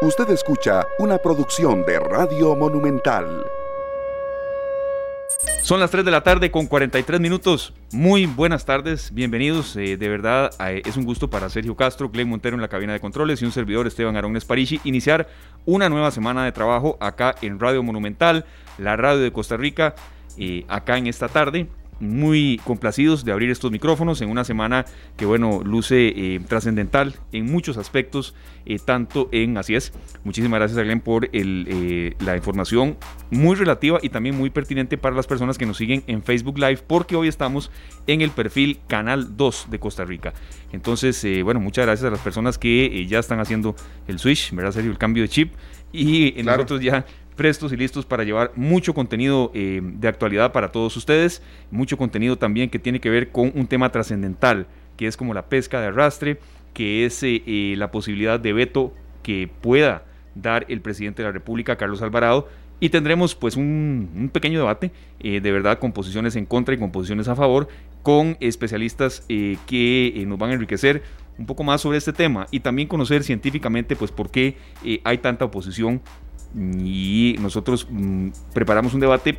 Usted escucha una producción de Radio Monumental. Son las 3 de la tarde con 43 minutos. Muy buenas tardes, bienvenidos. Eh, de verdad eh, es un gusto para Sergio Castro, Glenn Montero en la cabina de controles y un servidor Esteban Arones Parigi iniciar una nueva semana de trabajo acá en Radio Monumental, la radio de Costa Rica, eh, acá en esta tarde muy complacidos de abrir estos micrófonos en una semana que, bueno, luce eh, trascendental en muchos aspectos, eh, tanto en, así es, muchísimas gracias a Glenn por el, eh, la información muy relativa y también muy pertinente para las personas que nos siguen en Facebook Live, porque hoy estamos en el perfil Canal 2 de Costa Rica. Entonces, bueno, muchas gracias a las personas que ya están haciendo el switch, ¿verdad, Sergio? El cambio de chip. Y nosotros ya prestos y listos para llevar mucho contenido eh, de actualidad para todos ustedes, mucho contenido también que tiene que ver con un tema trascendental, que es como la pesca de arrastre, que es eh, eh, la posibilidad de veto que pueda dar el presidente de la República, Carlos Alvarado, y tendremos pues un, pequeño debate, de verdad, con posiciones en contra y con posiciones a favor, con especialistas que nos van a enriquecer un poco más sobre este tema y también conocer científicamente pues por qué hay tanta oposición y nosotros mm, preparamos un debate,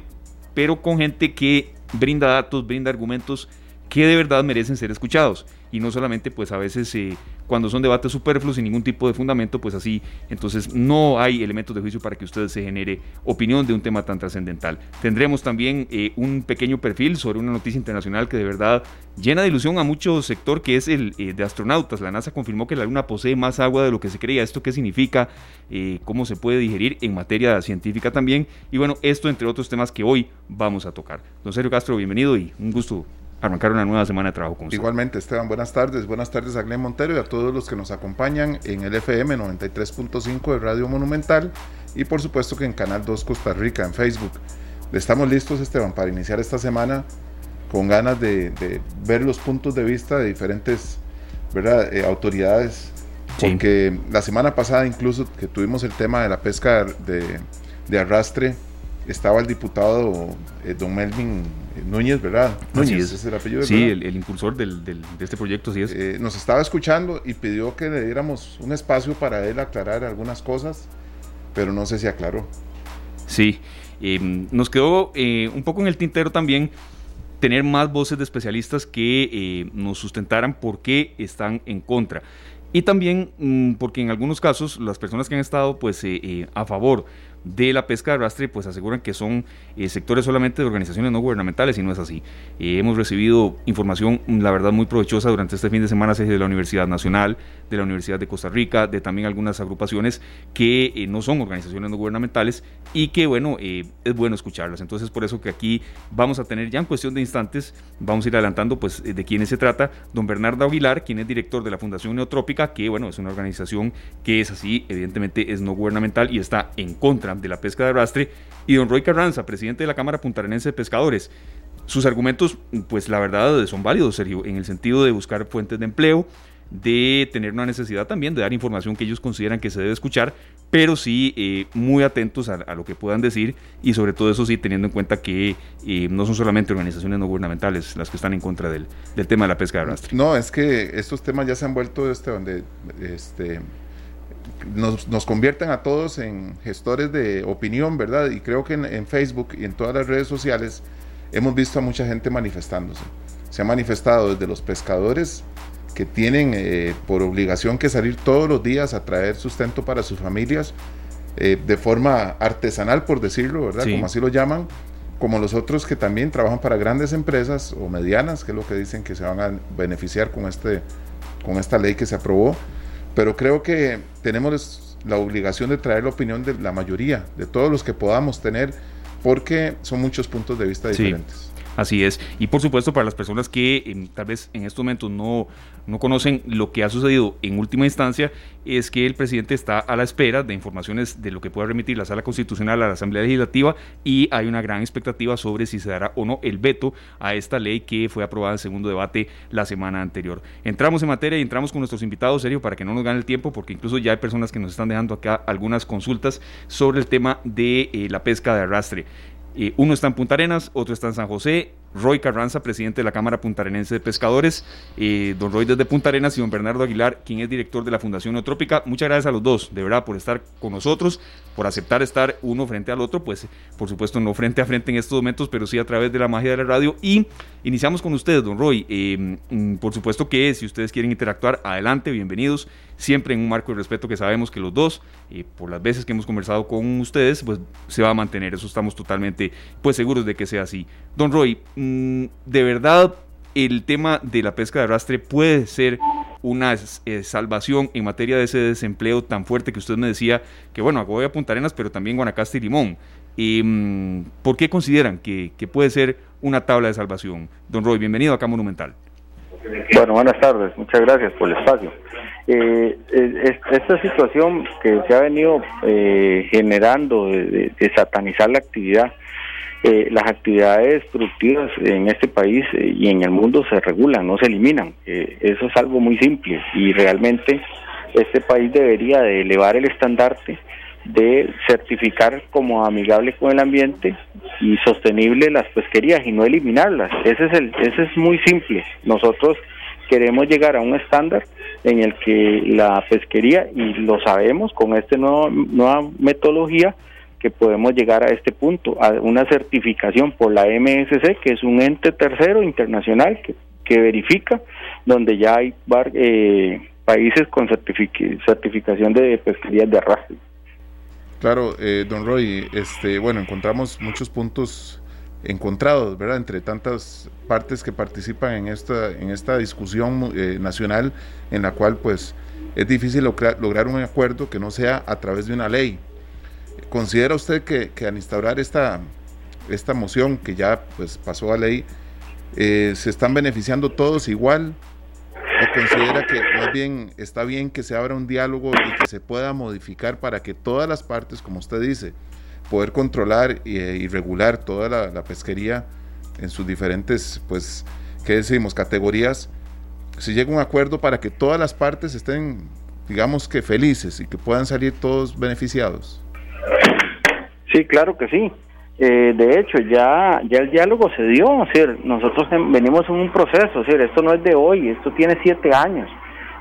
pero con gente que brinda datos, brinda argumentos que de verdad merecen ser escuchados y no solamente pues a veces eh, cuando son debates superfluos sin ningún tipo de fundamento pues así entonces no hay elementos de juicio para que usted se genere opinión de un tema tan trascendental. Tendremos también eh, un pequeño perfil sobre una noticia internacional que de verdad llena de ilusión a mucho sector que es el eh, de astronautas. La NASA confirmó que la luna posee más agua de lo que se creía. Esto qué significa cómo se puede digerir en materia científica también y bueno esto entre otros temas que hoy vamos a tocar. Don Sergio Castro bienvenido y un gusto arrancar una nueva semana de trabajo con usted. Igualmente, Esteban, buenas tardes. Buenas tardes a Glenn Montero y a todos los que nos acompañan en el FM 93.5 de Radio Monumental y por supuesto que en Canal 2 Costa Rica, en Facebook. Estamos listos, Esteban, para iniciar esta semana con ganas de, ver los puntos de vista de diferentes ¿verdad? Eh, autoridades. Porque la semana pasada incluso que tuvimos el tema de la pesca de, de arrastre, estaba el diputado eh, don Melvin Núñez, ¿verdad? Núñez, es. el apellido. Sí, el, impulsor del, de este proyecto, sí es. Eh, nos estaba escuchando y pidió que le diéramos un espacio para él aclarar algunas cosas, pero no sé si aclaró. Sí, em, nos quedó eh, un poco en el tintero también tener más voces de especialistas que nos sustentaran por qué están en contra. Y también mm, porque en algunos casos las personas que han estado pues a favor de la pesca de arrastre, pues aseguran que son eh, sectores solamente de organizaciones no gubernamentales y no es así. Eh, hemos recibido información, la verdad, muy provechosa durante este fin de semana de la Universidad Nacional, de la Universidad de Costa Rica, de también algunas agrupaciones que eh, no son organizaciones no gubernamentales y que, bueno, es bueno escucharlas. Entonces, por eso que aquí vamos a tener ya en cuestión de instantes, vamos a ir adelantando, pues, de quiénes se trata. Don Bernardo Aguilar, quien es director de la Fundación Neotrópica, que, bueno, es una organización que es así, evidentemente es no gubernamental y está en contra de la pesca de arrastre, y don Roy Carranza, presidente de la Cámara Puntarenense de Pescadores. Sus argumentos, pues la verdad, son válidos, Sergio, en el sentido de buscar fuentes de empleo, de tener una necesidad también de dar información que ellos consideran que se debe escuchar, pero sí eh, muy atentos a, lo que puedan decir y sobre todo eso sí teniendo en cuenta que eh, no son solamente organizaciones no gubernamentales las que están en contra del, del, tema de la pesca de arrastre. No, es que estos temas ya se han vuelto este, donde este, nos, nos, convierten a todos en gestores de opinión, ¿verdad? Y creo que en, Facebook y en todas las redes sociales hemos visto a mucha gente manifestándose. Se ha manifestado desde los pescadores que tienen eh, por obligación que salir todos los días a traer sustento para sus familias, eh, de forma artesanal, por decirlo, ¿verdad? Como así lo llaman, como los otros que también trabajan para grandes empresas o medianas, que es lo que dicen que se van a beneficiar con, este, con esta ley que se aprobó pero creo que tenemos la obligación de traer la opinión de la mayoría, de todos los que podamos tener, porque son muchos puntos de vista diferentes. Así es. Y por supuesto, para las personas que em, tal vez en estos momentos no, no conocen lo que ha sucedido en última instancia, es que el presidente está a la espera de informaciones de lo que pueda remitir la Sala Constitucional a la Asamblea Legislativa y hay una gran expectativa sobre si se dará o no el veto a esta ley que fue aprobada en segundo debate la semana anterior. Entramos en materia y entramos con nuestros invitados, serio, para que no nos gane el tiempo, porque incluso ya hay personas que nos están dejando acá algunas consultas sobre el tema de eh, la pesca de arrastre uno está en Punta Arenas, otro está en San José, Roy Carranza, presidente de la Cámara Puntarenense de Pescadores, eh, don Roy desde Punta Arenas y don Bernardo Aguilar, quien es director de la Fundación Neotrópica. Muchas gracias a los dos, de verdad, por estar con nosotros, por aceptar estar uno frente al otro, pues por supuesto no frente a frente en estos momentos, pero sí a través de la magia de la radio. Y iniciamos con ustedes, don Roy. Eh, mm, por supuesto que si ustedes quieren interactuar, adelante, bienvenidos siempre en un marco de respeto que sabemos que los dos, y por las veces que hemos conversado con ustedes, pues se va a mantener. Eso estamos totalmente pues seguros de que sea así. Don Roy, mm, de verdad el tema de la pesca de arrastre puede ser una eh, salvación en materia de ese desempleo tan fuerte que usted me decía, que bueno, voy a Punta Arenas, pero también Guanacaste y Limón. mm, ¿Por qué consideran que, puede ser una tabla de salvación? Don Roy, bienvenido acá Monumental. Bueno, buenas tardes, muchas gracias por el espacio. Eh, esta situación que se ha venido eh, generando de, satanizar la actividad, eh, las actividades productivas en este país y en el mundo se regulan, no se eliminan. eso es algo muy simple y realmente este país debería de elevar el estandarte de certificar como amigable con el ambiente y sostenible las pesquerías y no eliminarlas. Ese es el, ese es muy simple. Nosotros queremos llegar a un estándar en el que la pesquería, y lo sabemos con esta nueva metodología, que podemos llegar a este punto, a una certificación por la MSC, que es un ente tercero internacional que, que verifica, donde ya hay eh, países con certificación de pesquerías de arrastre. Claro, eh, don Roy, este, bueno, encontramos muchos puntos encontrados, ¿verdad? Entre tantas partes que participan en esta, en esta discusión eh, nacional en la cual pues es difícil lograr, un acuerdo que no sea a través de una ley. ¿Considera usted que, al instaurar esta, esta moción que ya pues pasó a ley, eh, se están beneficiando todos igual? ¿O considera que está bien que se abra un diálogo y que se pueda modificar para que todas las partes, como usted dice, poder controlar y, regular toda la, pesquería en sus diferentes, pues, ¿qué decimos?, categorías, se llega a un acuerdo para que todas las partes estén, digamos que felices y que puedan salir todos beneficiados. Sí, claro que sí. Eh, de hecho, ya, ya el diálogo se dio, nosotros venimos en un proceso, esto no es de hoy, esto tiene siete años,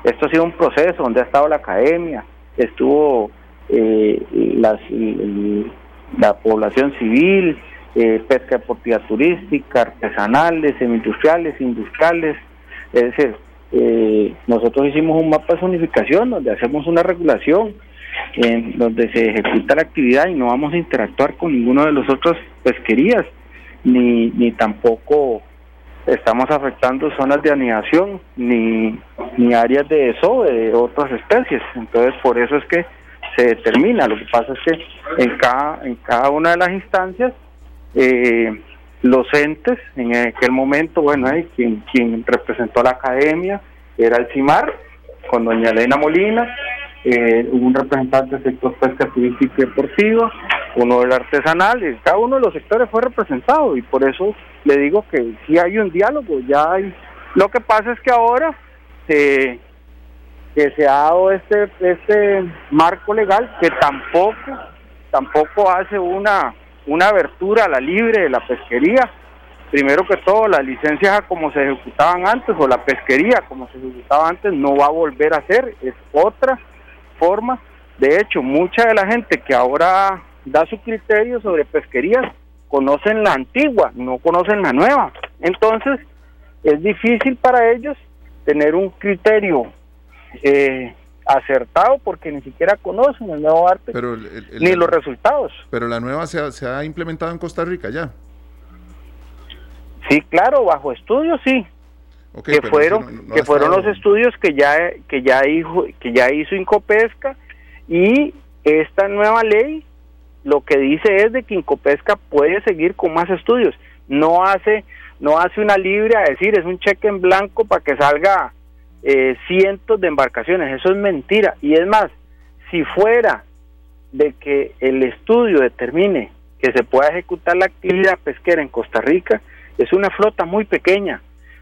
esto ha sido un proceso donde ha estado la academia, estuvo eh, las, la población civil, eh, pesca deportiva turística, artesanales, semi-industriales, industriales. Es decir, eh, nosotros hicimos un mapa de zonificación donde hacemos una regulación en donde se ejecuta la actividad y no vamos a interactuar con ninguno de los otros pesquerías, ni, ni tampoco estamos afectando zonas de anidación, ni, ni áreas de desove de otras especies. Entonces, por eso es que se determina. Lo que pasa es que en cada, en cada una de las instancias, eh, los entes, en aquel momento, bueno, quien, quien representó a la academia era el CIMAR, con doña Elena Molina, eh, un representante del sector pesca turística y deportiva, uno del artesanal, y cada uno de los sectores fue representado y por eso le digo que sí hay un diálogo, ya hay. Lo que pasa es que ahora que se ha dado este este marco legal que tampoco tampoco hace una una abertura a la libre de la pesquería primero que todo las licencias como se ejecutaban antes o la pesquería como se ejecutaba antes no va a volver a ser es otra forma de hecho mucha de la gente que ahora da su criterio sobre pesquerías conocen la antigua no conocen la nueva entonces es difícil para ellos tener un criterio eh, acertado porque ni siquiera conocen el nuevo arte ni los resultados. Pero la nueva se ha, se ha, implementado en Costa Rica ya. Sí, claro, bajo estudios sí. Que fueron que fueron los estudios que ya que ya hizo que ya hizo Incopesca y esta nueva ley lo que dice es de que Incopesca puede seguir con más estudios. No hace no hace una libre a decir es un cheque en blanco para que salga eh, cientos de embarcaciones. Eso es mentira. Y es más, si fuera de que el estudio determine que se pueda ejecutar la actividad pesquera en Costa Rica, es una flota muy pequeña.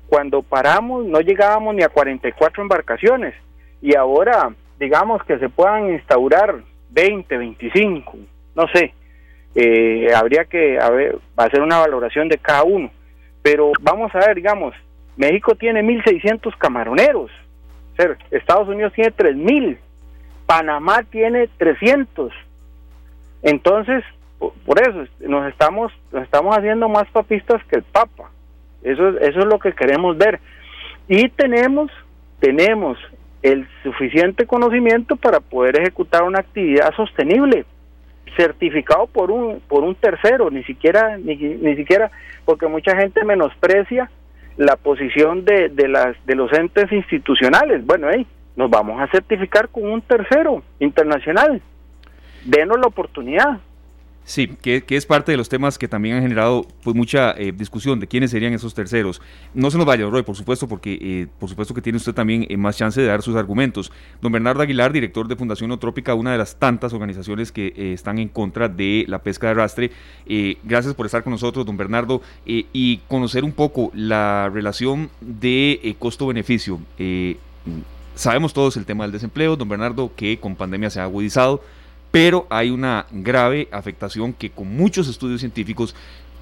Cuando paramos no llegábamos ni a 44 embarcaciones. Y ahora digamos que se puedan instaurar 20, 25, no sé, eh, habría que hacer una valoración de cada uno. Pero vamos a ver, digamos, México tiene 1.600 camaroneros, Estados Unidos tiene 3.000, Panamá tiene 300. Entonces, por eso nos estamos nos estamos haciendo más papistas que el Papa. Eso eso es lo que queremos ver. Y tenemos tenemos el suficiente conocimiento para poder ejecutar una actividad sostenible certificado por un por un tercero ni siquiera ni, ni siquiera porque mucha gente menosprecia la posición de, de las de los entes institucionales. Bueno hey, nos vamos a certificar con un tercero internacional. Denos la oportunidad Sí, que, es parte de los temas que también han generado pues mucha eh, discusión de quiénes serían esos terceros. No se nos vaya, Roy, por supuesto, porque eh, por supuesto que tiene usted también eh, más chance de dar sus argumentos. Don Bernardo Aguilar, director de Fundación Otrópica, una de las tantas organizaciones que están en contra de la pesca de arrastre. gracias por estar con nosotros, don Bernardo, y conocer un poco la relación de costo-beneficio. sabemos todos el tema del desempleo, don Bernardo, que con pandemia se ha agudizado pero hay una grave afectación que con muchos estudios científicos,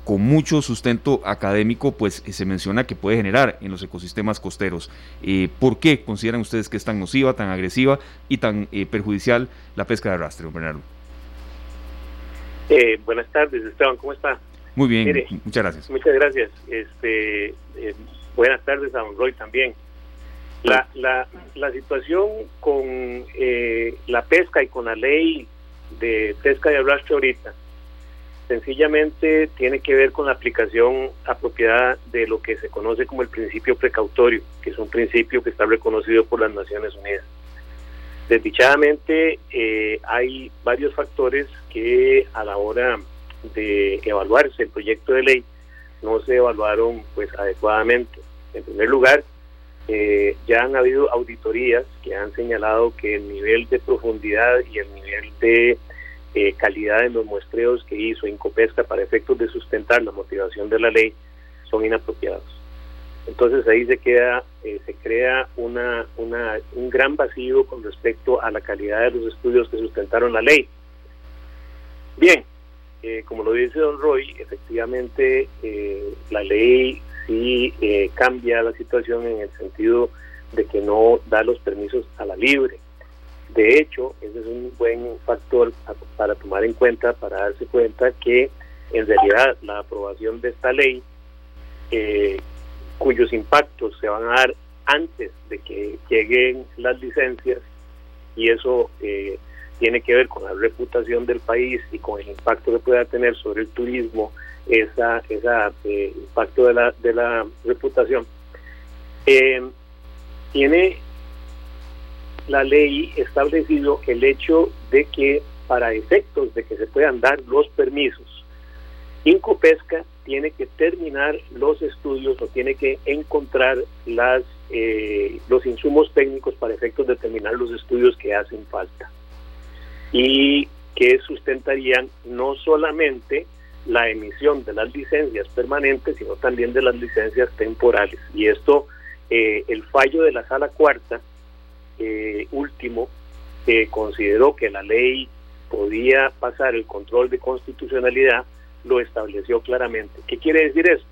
con mucho sustento académico, pues eh, se menciona que puede generar en los ecosistemas costeros. Eh, ¿Por qué consideran ustedes que es tan nociva, tan agresiva y tan eh, perjudicial la pesca de arrastre, don Bernardo? buenas tardes, Esteban, ¿cómo está? Muy bien, muchas gracias. Muchas gracias. Este, buenas tardes a don Roy también. La, la, la situación con la pesca y con la ley de pesca de arrastre ahorita sencillamente tiene que ver con la aplicación apropiada de lo que se conoce como el principio precautorio, que es un principio que está reconocido por las Naciones Unidas. Desdichadamente eh, hay varios factores que a la hora de evaluarse el proyecto de ley no se evaluaron pues adecuadamente. En primer lugar, eh, ya han habido auditorías que han señalado que el nivel de profundidad y el nivel de eh, calidad en los muestreos que hizo Incopesca para efectos de sustentar la motivación de la ley son inapropiados. Entonces ahí se queda, eh, se crea una, una, un gran vacío con respecto a la calidad de los estudios que sustentaron la ley. Bien, como lo dice don Roy, efectivamente la ley sí eh, cambia la situación en el sentido de que no da los permisos a la libre. De hecho, ese es un buen factor para tomar en cuenta, para darse cuenta que en realidad la aprobación de esta ley, eh, cuyos impactos se van a dar antes de que lleguen las licencias, y eso eh, tiene que ver con la reputación del país y con el impacto que pueda tener sobre el turismo, esa, esa eh, impacto de la, de la reputación. Eh, tiene la ley establecido el hecho de que para efectos de que se puedan dar los permisos, Incopesca tiene que terminar los estudios o tiene que encontrar las eh, los insumos técnicos para efectos de terminar los estudios que hacen falta y que sustentarían no solamente la emisión de las licencias permanentes, sino también de las licencias temporales. Y esto, eh, el fallo de la sala cuarta, eh, último, que consideró que la ley podía pasar el control de constitucionalidad, lo estableció claramente. ¿Qué quiere decir eso?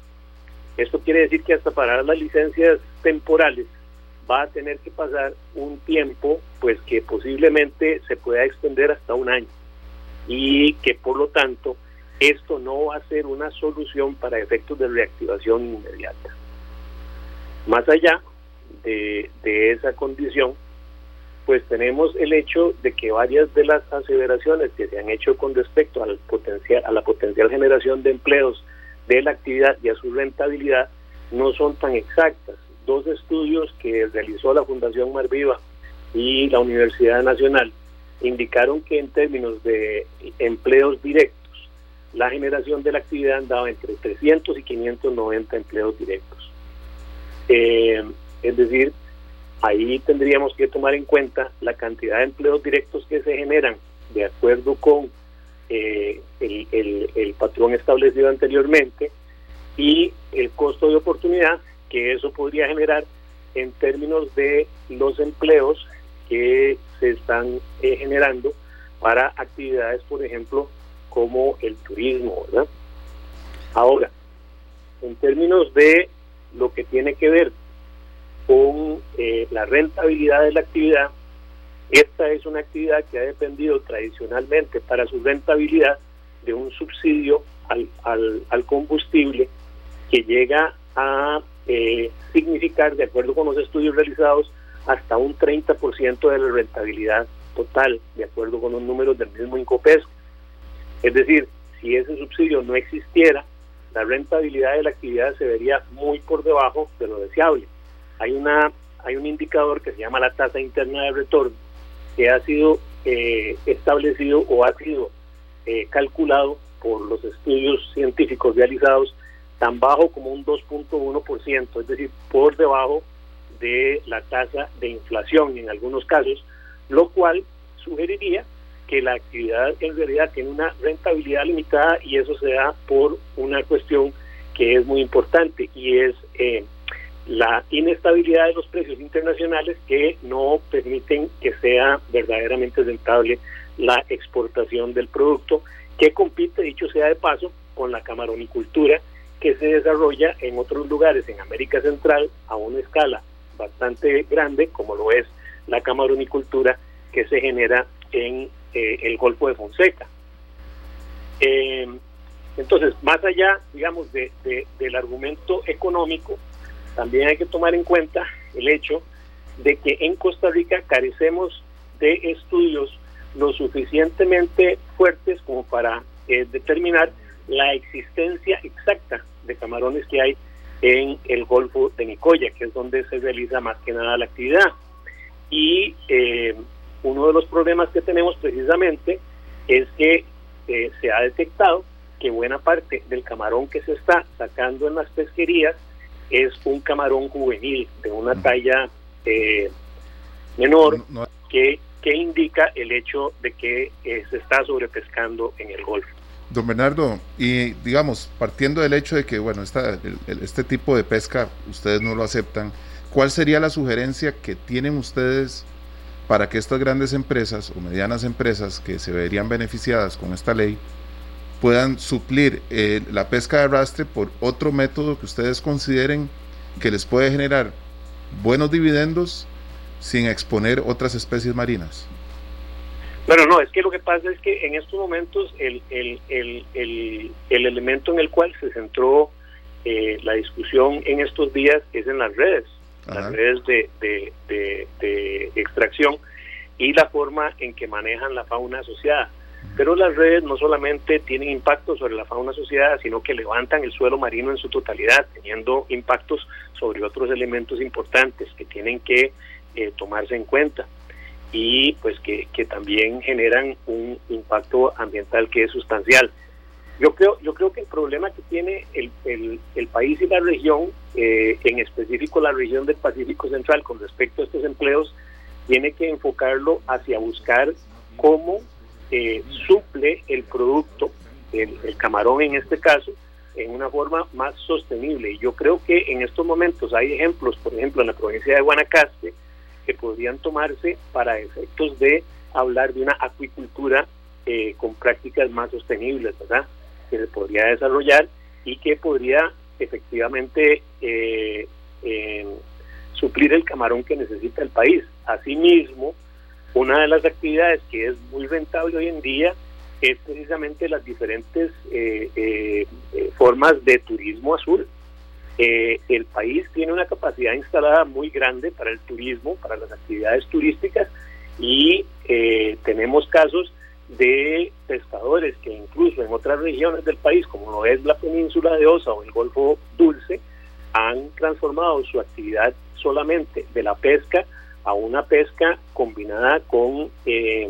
Esto quiere decir que hasta para las licencias temporales va a tener que pasar un tiempo, pues que posiblemente se pueda extender hasta un año y que por lo tanto esto no va a ser una solución para efectos de reactivación inmediata. Más allá de, esa condición, pues tenemos el hecho de que varias de las aseveraciones que se han hecho con respecto al potencial, a la potencial generación de empleos de la actividad y a su rentabilidad no son tan exactas. Dos estudios que realizó la Fundación Marviva y la Universidad Nacional indicaron que en términos de empleos directos, la generación de la actividad andaba entre 300 y 590 empleos directos. Eh, es decir, ahí tendríamos que tomar en cuenta la cantidad de empleos directos que se generan de acuerdo con eh, el, patrón establecido anteriormente y el costo de oportunidad que eso podría generar en términos de los empleos que se están eh, generando para actividades, por ejemplo, como el turismo, ¿verdad? Ahora, en términos de lo que tiene que ver con eh, la rentabilidad de la actividad, esta es una actividad que ha dependido tradicionalmente para su rentabilidad de un subsidio al, al, combustible que llega a eh, significar, de acuerdo con los estudios realizados, hasta un 30% de la rentabilidad total, de acuerdo con los números del mismo Incopes. Es decir, si ese subsidio no existiera, la rentabilidad de la actividad se vería muy por debajo de lo deseable. Hay una hay un indicador que se llama la tasa interna de retorno que ha sido eh, establecido o ha sido eh, calculado por los estudios científicos realizados tan bajo como un 2.1%, es decir, por debajo de la tasa de inflación en algunos casos, lo cual sugeriría que la actividad en realidad tiene una rentabilidad limitada y eso se da por una cuestión que es muy importante y es eh, la inestabilidad de los precios internacionales que no permiten que sea verdaderamente rentable la exportación del producto que compite, dicho sea de paso, con la camaronicultura que se desarrolla en otros lugares en América Central a una escala bastante grande, como lo es la camaronicultura que se genera en eh, el Golfo de Fonseca. Eh, entonces, más allá, digamos, de, del argumento económico, también hay que tomar en cuenta el hecho de que en Costa Rica carecemos de estudios lo suficientemente fuertes como para eh, determinar la existencia exacta de camarones que hay en el Golfo de Nicoya, que es donde se realiza más que nada la actividad. Y uno de los problemas que tenemos precisamente es que eh, se ha detectado que buena parte del camarón que se está sacando en las pesquerías es un camarón juvenil de una talla eh, menor que, que indica el hecho de que eh, se está sobrepescando en el Golfo. Don Bernardo, y digamos, partiendo del hecho de que, bueno, esta, este tipo de pesca ustedes no lo aceptan, ¿cuál sería la sugerencia que tienen ustedes para que estas grandes empresas o medianas empresas que se verían beneficiadas con esta ley puedan suplir eh, la pesca de arrastre por otro método que ustedes consideren que les puede generar buenos dividendos sin exponer otras especies marinas? Bueno, no, es que lo que pasa es que en estos momentos el, el, el, el, el elemento en el cual se centró eh, la discusión en estos días es en las redes, las redes de, de, de, de extracción y la forma en que manejan la fauna asociada. Pero las redes no solamente tienen impacto sobre la fauna asociada, sino que levantan el suelo marino en su totalidad, teniendo impactos sobre otros elementos importantes que tienen que eh, tomarse en cuenta y pues que, que también generan un impacto ambiental que es sustancial. Yo creo, yo creo que el problema que tiene el, el, el país y la región, eh, en específico la región del Pacífico Central con respecto a estos empleos, tiene que enfocarlo hacia buscar cómo eh, suple el producto, el, camarón en este caso, en una forma más sostenible. Y yo creo que en estos momentos hay ejemplos, por ejemplo, en la provincia de Guanacaste, que podrían tomarse para efectos de hablar de una acuicultura eh, con prácticas más sostenibles, ¿verdad? Que se podría desarrollar y que podría efectivamente eh, suplir el camarón que necesita el país. Asimismo, una de las actividades que es muy rentable hoy en día es precisamente las diferentes eh, eh, formas de turismo azul. el país tiene una capacidad instalada muy grande para el turismo, para las actividades turísticas y tenemos casos de pescadores que incluso en otras regiones del país, como lo es la península de Osa o el Golfo Dulce, han transformado su actividad solamente de la pesca a una pesca combinada con, eh,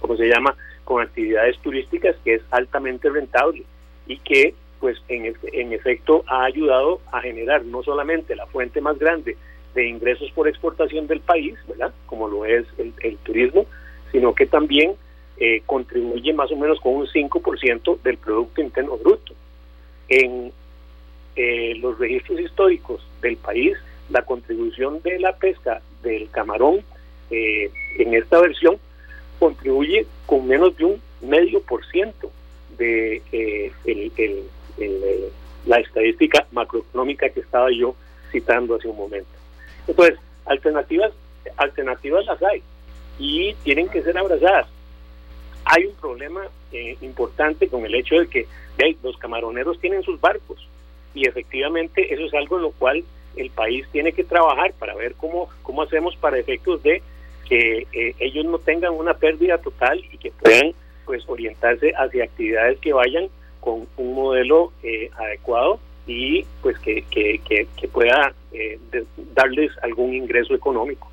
¿cómo se llama?, con actividades turísticas que es altamente rentable y que, pues, en, en efecto ha ayudado a generar no solamente la fuente más grande de ingresos por exportación del país, ¿verdad?, como lo es el, turismo, sino que también eh, contribuye más o menos con un 5% del Producto Interno Bruto. En eh, los registros históricos del país, la contribución de la pesca del camarón eh, en esta versión contribuye con menos de un medio por ciento de eh, la estadística macroeconómica que estaba yo citando hace un momento. Entonces, alternativas, alternativas las hay y tienen que ser abrazadas. Hay un problema eh, importante con el hecho de que los camaroneros tienen sus barcos y efectivamente eso es algo en lo cual el país tiene que trabajar para ver cómo, cómo hacemos para efectos de que eh, ellos no tengan una pérdida total y que puedan pues orientarse hacia actividades que vayan con un modelo eh, adecuado y pues que, que, que, pueda eh, darles algún ingreso económico.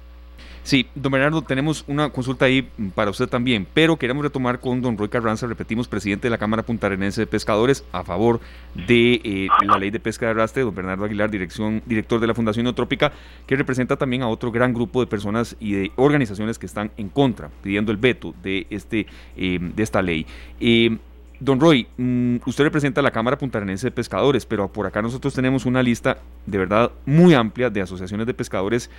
Sí, don Bernardo, tenemos una consulta ahí para usted también, pero queremos retomar con don Roy Carranza, repetimos, presidente de la Cámara Puntarenense de Pescadores, a favor de eh, la ley de pesca de arrastre, don Bernardo Aguilar, dirección, director de la Fundación Neotrópica, que representa también a otro gran grupo de personas y de organizaciones que están en contra, pidiendo el veto de, este, eh, de esta ley. Eh, Don Roy, mm, usted representa a la Cámara Puntarenense de Pescadores, pero por acá nosotros tenemos una lista de verdad muy amplia de asociaciones de pescadores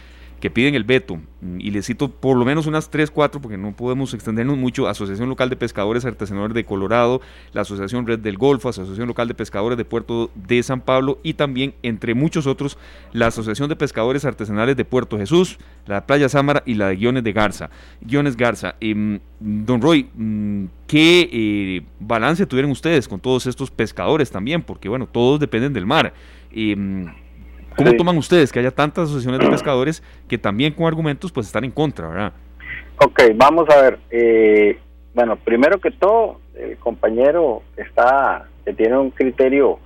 que piden el veto. Y les cito por lo menos unas 3, 4, porque no podemos extendernos mucho. Asociación Local de Pescadores Artesanales de Colorado, la Asociación Red del Golfo, Asociación Local de Pescadores de Puerto de San Pablo y también, entre muchos otros, la Asociación de Pescadores Artesanales de Puerto Jesús, la Playa Sámara y la de Guiones de Garza. Guiones Garza. Em, don Roy, mm, ¿qué eh, balance tuvieron ustedes con todos estos pescadores también? Porque, bueno, todos dependen del mar. Em, ¿Cómo toman ustedes que haya tantas asociaciones de pescadores que también con argumentos pues están en contra, verdad? Ok, vamos a ver. Eh, bueno, primero que todo, el compañero está que tiene un criterio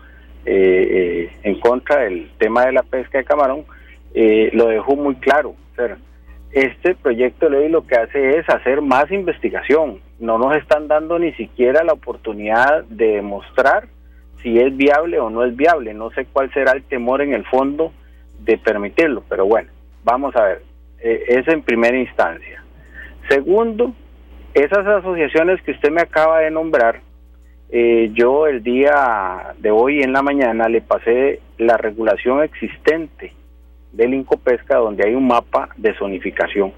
eh, eh, en contra del tema de la pesca de camarón, lo dejó muy claro. este proyecto de ley lo que hace es hacer más investigación. No nos están dando ni siquiera la oportunidad de demostrar si es viable o no es viable. No sé cuál será el temor en el fondo de permitirlo, pero bueno, vamos a ver. Eh, es en primera instancia. Segundo, esas asociaciones que usted me acaba de nombrar, eh, yo el día de hoy en la mañana le pasé la regulación existente del Incopesca donde hay un mapa de zonificación.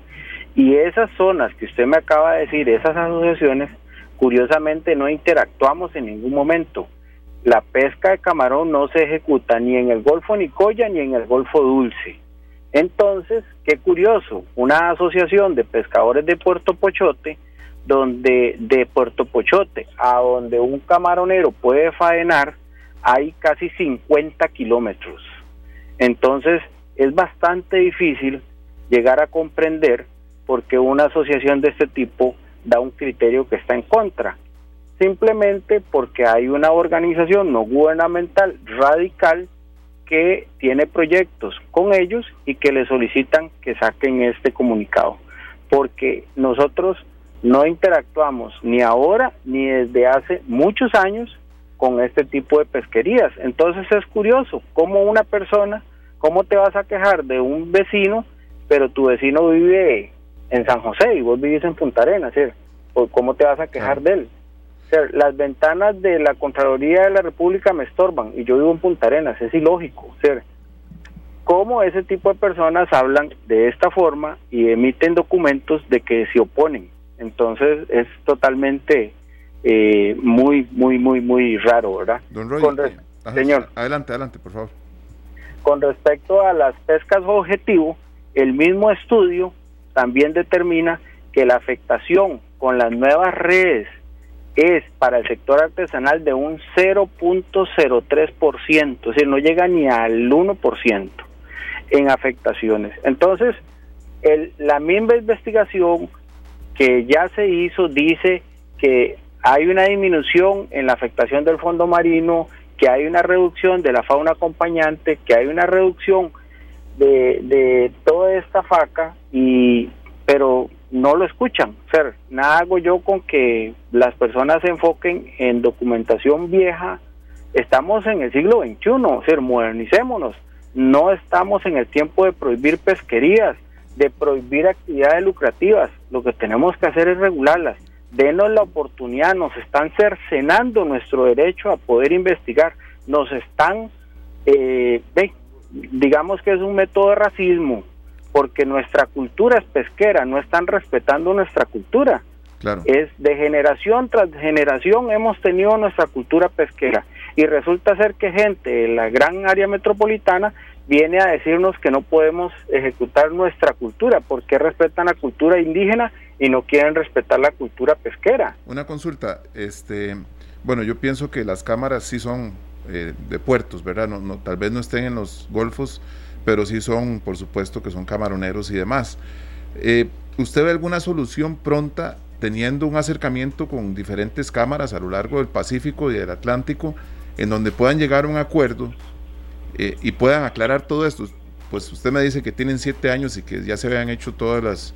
Y esas zonas que usted me acaba de decir, esas asociaciones, curiosamente no interactuamos en ningún momento la pesca de camarón no se ejecuta ni en el Golfo Nicoya ni en el Golfo Dulce. Entonces, qué curioso, una asociación de pescadores de Puerto Pochote, donde de Puerto Pochote a donde un camaronero puede faenar, hay casi 50 kilómetros. Entonces, es bastante difícil llegar a comprender por qué una asociación de este tipo da un criterio que está en contra simplemente porque hay una organización no gubernamental radical que tiene proyectos con ellos y que le solicitan que saquen este comunicado, porque nosotros no interactuamos ni ahora ni desde hace muchos años con este tipo de pesquerías. Entonces es curioso cómo una persona, cómo te vas a quejar de un vecino, pero tu vecino vive en San José y vos vivís en Punta Arenas, ¿cómo te vas a quejar de él? Las ventanas de la Contraloría de la República me estorban y yo vivo en Punta Arenas, es ilógico. ser ¿Cómo ese tipo de personas hablan de esta forma y emiten documentos de que se oponen? Entonces es totalmente eh, muy, muy, muy, muy raro, ¿verdad? Don Roy, eh, señor. Adelante, adelante, por favor. Con respecto a las pescas objetivo, el mismo estudio también determina que la afectación con las nuevas redes es para el sector artesanal de un 0.03%, es decir, no llega ni al 1% en afectaciones. Entonces, el, la misma investigación que ya se hizo dice que hay una disminución en la afectación del fondo marino, que hay una reducción de la fauna acompañante, que hay una reducción de, de toda esta faca, y pero no lo escuchan. Fer, nada hago yo con que las personas se enfoquen en documentación vieja. Estamos en el siglo XXI, ser modernicémonos. No estamos en el tiempo de prohibir pesquerías, de prohibir actividades lucrativas. Lo que tenemos que hacer es regularlas. Denos la oportunidad, nos están cercenando nuestro derecho a poder investigar. Nos están, eh, digamos que es un método de racismo, porque nuestra cultura es pesquera, no están respetando nuestra cultura. Claro. Es de generación tras generación hemos tenido nuestra cultura pesquera. y resulta ser que gente de la gran área metropolitana viene a decirnos que no podemos ejecutar nuestra cultura, porque respetan la cultura indígena y no quieren respetar la cultura pesquera. Una consulta, este, bueno, yo pienso que las cámaras sí son eh, de puertos, ¿verdad? No, no, tal vez no estén en los golfos, pero sí son, por supuesto, que son camaroneros y demás. Eh, ¿Usted ve alguna solución pronta teniendo un acercamiento con diferentes cámaras a lo largo del Pacífico y del Atlántico, en donde puedan llegar a un acuerdo eh, y puedan aclarar todo esto? Pues usted me dice que tienen siete años y que ya se habían hecho todas las,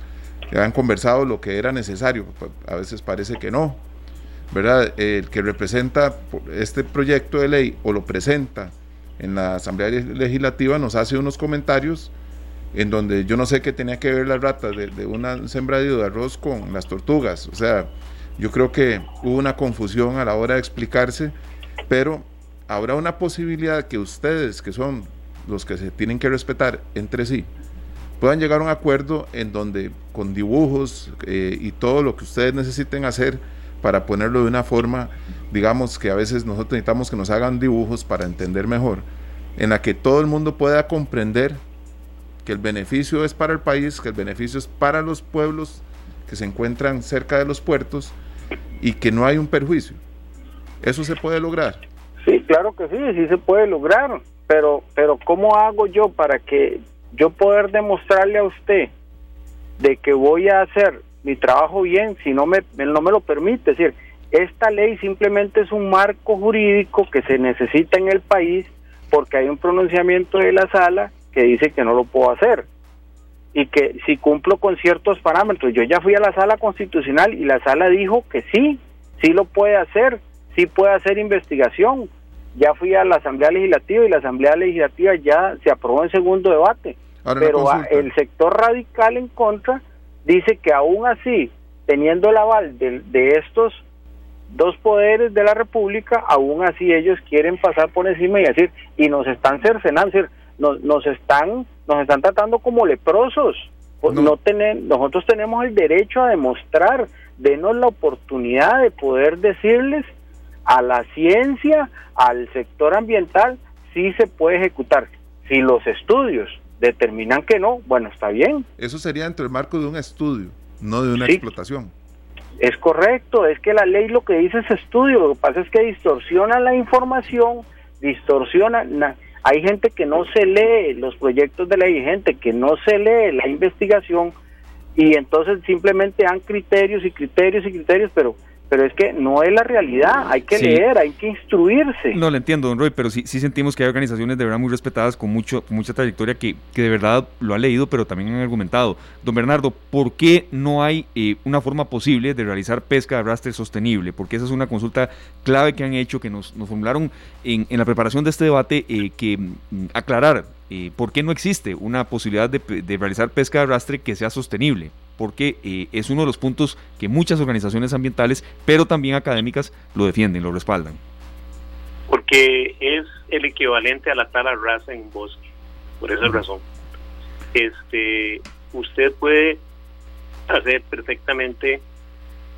ya han conversado lo que era necesario, a veces parece que no, ¿verdad? El que representa este proyecto de ley o lo presenta en la Asamblea Legislativa nos hace unos comentarios en donde yo no sé qué tenía que ver las ratas de, de un sembradío de arroz con las tortugas. O sea, yo creo que hubo una confusión a la hora de explicarse, pero habrá una posibilidad que ustedes, que son los que se tienen que respetar entre sí, puedan llegar a un acuerdo en donde con dibujos eh, y todo lo que ustedes necesiten hacer para ponerlo de una forma, digamos que a veces nosotros necesitamos que nos hagan dibujos para entender mejor, en la que todo el mundo pueda comprender que el beneficio es para el país, que el beneficio es para los pueblos que se encuentran cerca de los puertos y que no hay un perjuicio. ¿Eso se puede lograr? Sí, claro que sí, sí se puede lograr, pero, pero ¿cómo hago yo para que yo poder demostrarle a usted de que voy a hacer mi trabajo bien si no me, no me lo permite. Es decir, esta ley simplemente es un marco jurídico que se necesita en el país porque hay un pronunciamiento de la sala que dice que no lo puedo hacer y que si cumplo con ciertos parámetros, yo ya fui a la sala constitucional y la sala dijo que sí, sí lo puede hacer, sí puede hacer investigación. Ya fui a la Asamblea Legislativa y la Asamblea Legislativa ya se aprobó en segundo debate. pero el sector radical en contra dice que aún así, teniendo el aval de, de estos dos poderes de la República, aún así ellos quieren pasar por encima y decir, y nos están cercenando, decir, nos, nos están nos están tratando como leprosos. Pues no. no nosotros tenemos el derecho a demostrar, denos la oportunidad de poder decirles a la ciencia, al sector ambiental, si se puede ejecutar. Si los estudios determinan que no, bueno, está bien. Eso sería dentro del marco de un estudio, no de una sí. explotación. Es correcto, es que la ley lo que dice es estudio, lo que pasa es que distorsiona la información, distorsiona, hay gente que no se lee los proyectos de ley, gente que no se lee la investigación y entonces simplemente dan criterios y criterios y criterios, pero pero es que no es la realidad, hay que sí. leer, hay que instruirse. No lo entiendo, don Roy, pero sí, sí sentimos que hay organizaciones de verdad muy respetadas, con, mucho, mucha trayectoria, que, que de verdad lo ha leído, pero también han argumentado. Don Bernardo, ¿por qué no hay eh, una forma posible de realizar pesca de arrastre sostenible? Porque esa es una consulta clave que han hecho, que nos, nos formularon en, en, la preparación de este debate, eh, que mm, aclarar eh, por qué no existe una posibilidad de, de realizar pesca de arrastre que sea sostenible porque eh, es uno de los puntos que muchas organizaciones ambientales, pero también académicas, lo defienden, lo respaldan. Porque es el equivalente a la tala rasa en bosque, por esa uh -huh. razón. Este, usted puede hacer perfectamente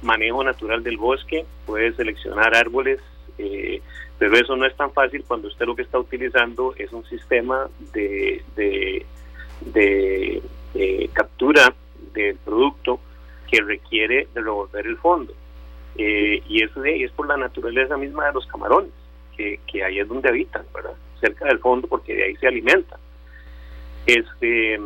manejo natural del bosque, puede seleccionar árboles, eh, pero eso no es tan fácil cuando usted lo que está utilizando es un sistema de, de, de, captura del producto que requiere de revolver el fondo. Eh, y eso es por la naturaleza misma de los camarones, que, que, ahí es donde habitan, ¿verdad? cerca del fondo, porque de ahí se alimentan. Este,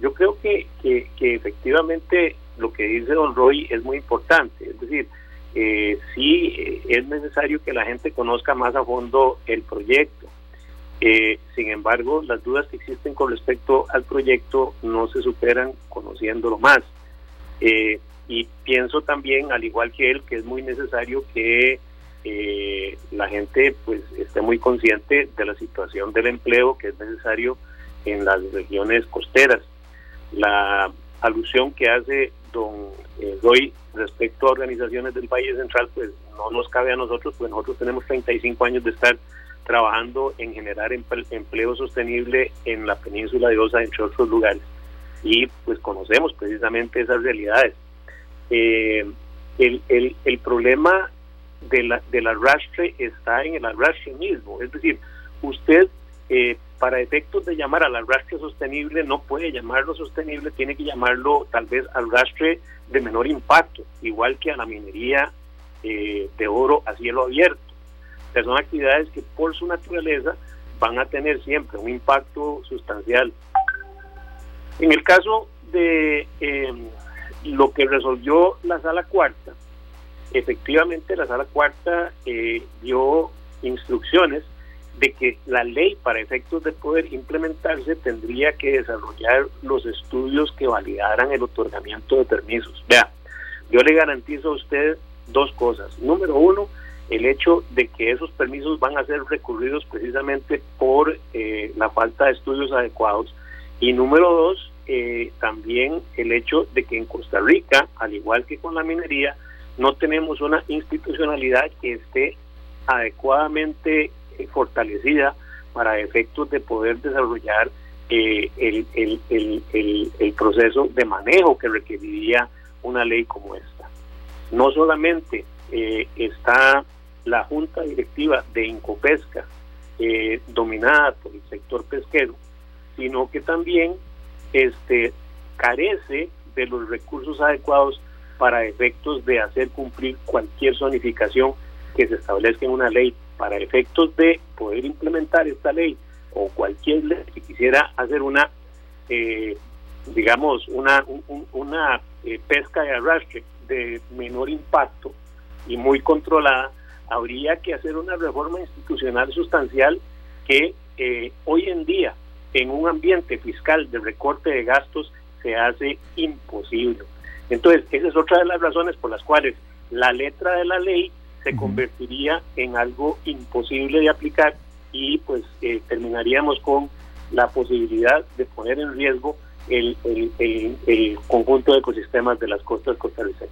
yo creo que, que efectivamente lo que dice don Roy es muy importante, es decir, eh, sí eh, es necesario que la gente conozca más a fondo el proyecto, eh, sin embargo, las dudas que existen con respecto al proyecto no se superan conociéndolo más. Y pienso también, al igual que él, que es muy necesario que la gente pues esté muy consciente de la situación del empleo que es necesario en las regiones costeras. La alusión que hace don eh, Roy respecto a organizaciones del Valle Central, pues no nos cabe a nosotros, pues nosotros tenemos 35 años de estar trabajando en generar empleo sostenible en la península de Osa, entre otros lugares. Y pues conocemos precisamente esas realidades. Eh, el, el, el, problema de la, del arrastre está en el arrastre mismo. Es decir, usted eh, para efectos de llamar al arrastre sostenible no puede llamarlo sostenible, tiene que llamarlo tal vez arrastre de menor impacto, igual que a la minería eh, de oro a cielo abierto. son actividades que por su naturaleza van a tener siempre un impacto sustancial. En el caso de eh, lo que resolvió la sala cuarta, efectivamente la sala cuarta eh, dio instrucciones de que la ley para efectos de poder implementarse tendría que desarrollar los estudios que validaran el otorgamiento de permisos. Vea, yo le garantizo a usted dos cosas. Número uno, el hecho de que esos permisos van a ser recurridos precisamente por eh, la falta de estudios adecuados. Y número dos, eh, también el hecho de que en Costa Rica, al igual que con la minería, no tenemos una institucionalidad que esté adecuadamente fortalecida para efectos de poder desarrollar eh, el, el, el, proceso de manejo que requeriría una ley como esta. No solamente eh, está la junta directiva de Incopesca dominada por el sector pesquero, sino que también este, carece de los recursos adecuados para efectos de hacer cumplir cualquier zonificación que se establezca en una ley para efectos de poder implementar esta ley o cualquier ley que quisiera hacer una, eh, digamos, una, una eh, pesca de arrastre de menor impacto y muy controlada, habría que hacer una reforma institucional sustancial que eh, hoy en día, en un ambiente fiscal de recorte de gastos, se hace imposible. Entonces, esa es otra de las razones por las cuales la letra de la ley se convertiría en algo imposible de aplicar y pues eh, terminaríamos con la posibilidad de poner en riesgo el, el, conjunto de ecosistemas de las costas costarricenses.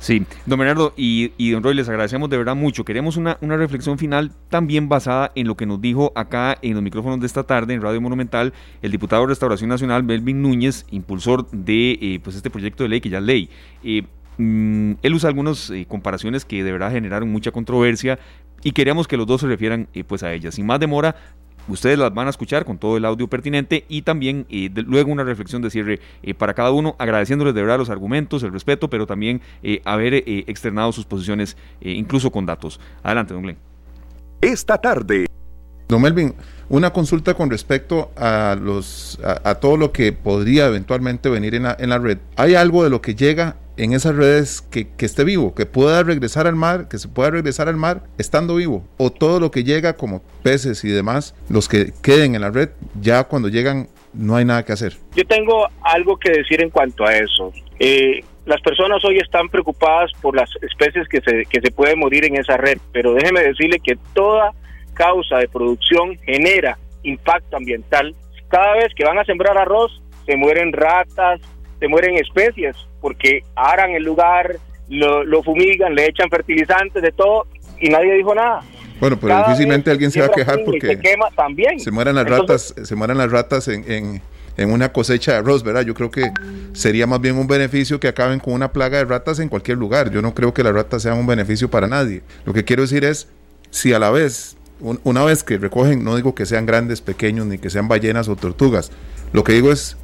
Sí, don Bernardo y, y, don Roy, les agradecemos de verdad mucho. Queremos una, una, reflexión final también basada en lo que nos dijo acá en los micrófonos de esta tarde en Radio Monumental el diputado de Restauración Nacional, Belvin Núñez, impulsor de eh, pues este proyecto de ley que ya es ley. Eh, mm, él usa algunas eh, comparaciones que de verdad generaron mucha controversia y queríamos que los dos se refieran pues a ellas. Sin más demora, Ustedes las van a escuchar con todo el audio pertinente y también eh, luego una reflexión de cierre eh, para cada uno, agradeciéndoles de verdad los argumentos, el respeto, pero también eh, haber externado sus posiciones, incluso con datos. Adelante, don Glenn. Esta tarde. Don Melvin, una consulta con respecto a los a, todo lo que podría eventualmente venir en la, en la red. ¿Hay algo de lo que llega en esas redes que, esté vivo, que pueda regresar al mar, que se pueda regresar al mar estando vivo, o todo lo que llega como peces y demás, los que queden en la red, ya cuando llegan no hay nada que hacer. Yo tengo algo que decir en cuanto a eso. Eh, las personas hoy están preocupadas por las especies que se, que se pueden morir en esa red, pero déjeme decirle que toda causa de producción genera impacto ambiental. Cada vez que van a sembrar arroz, se mueren ratas, se mueren especies porque aran el lugar, lo, fumigan, le echan fertilizantes, de todo, y nadie dijo nada. Bueno, pero difícilmente alguien se va a quejar porque se quema también. Se mueran las ratas, se mueran las ratas en, en, una cosecha de arroz, ¿verdad? Yo creo que sería más bien un beneficio que acaben con una plaga de ratas en cualquier lugar. Yo no creo que las ratas sean un beneficio para nadie. Lo que quiero decir es, si a la vez, una vez que recogen, no digo que sean grandes, pequeños, ni que sean ballenas o tortugas, lo que digo es,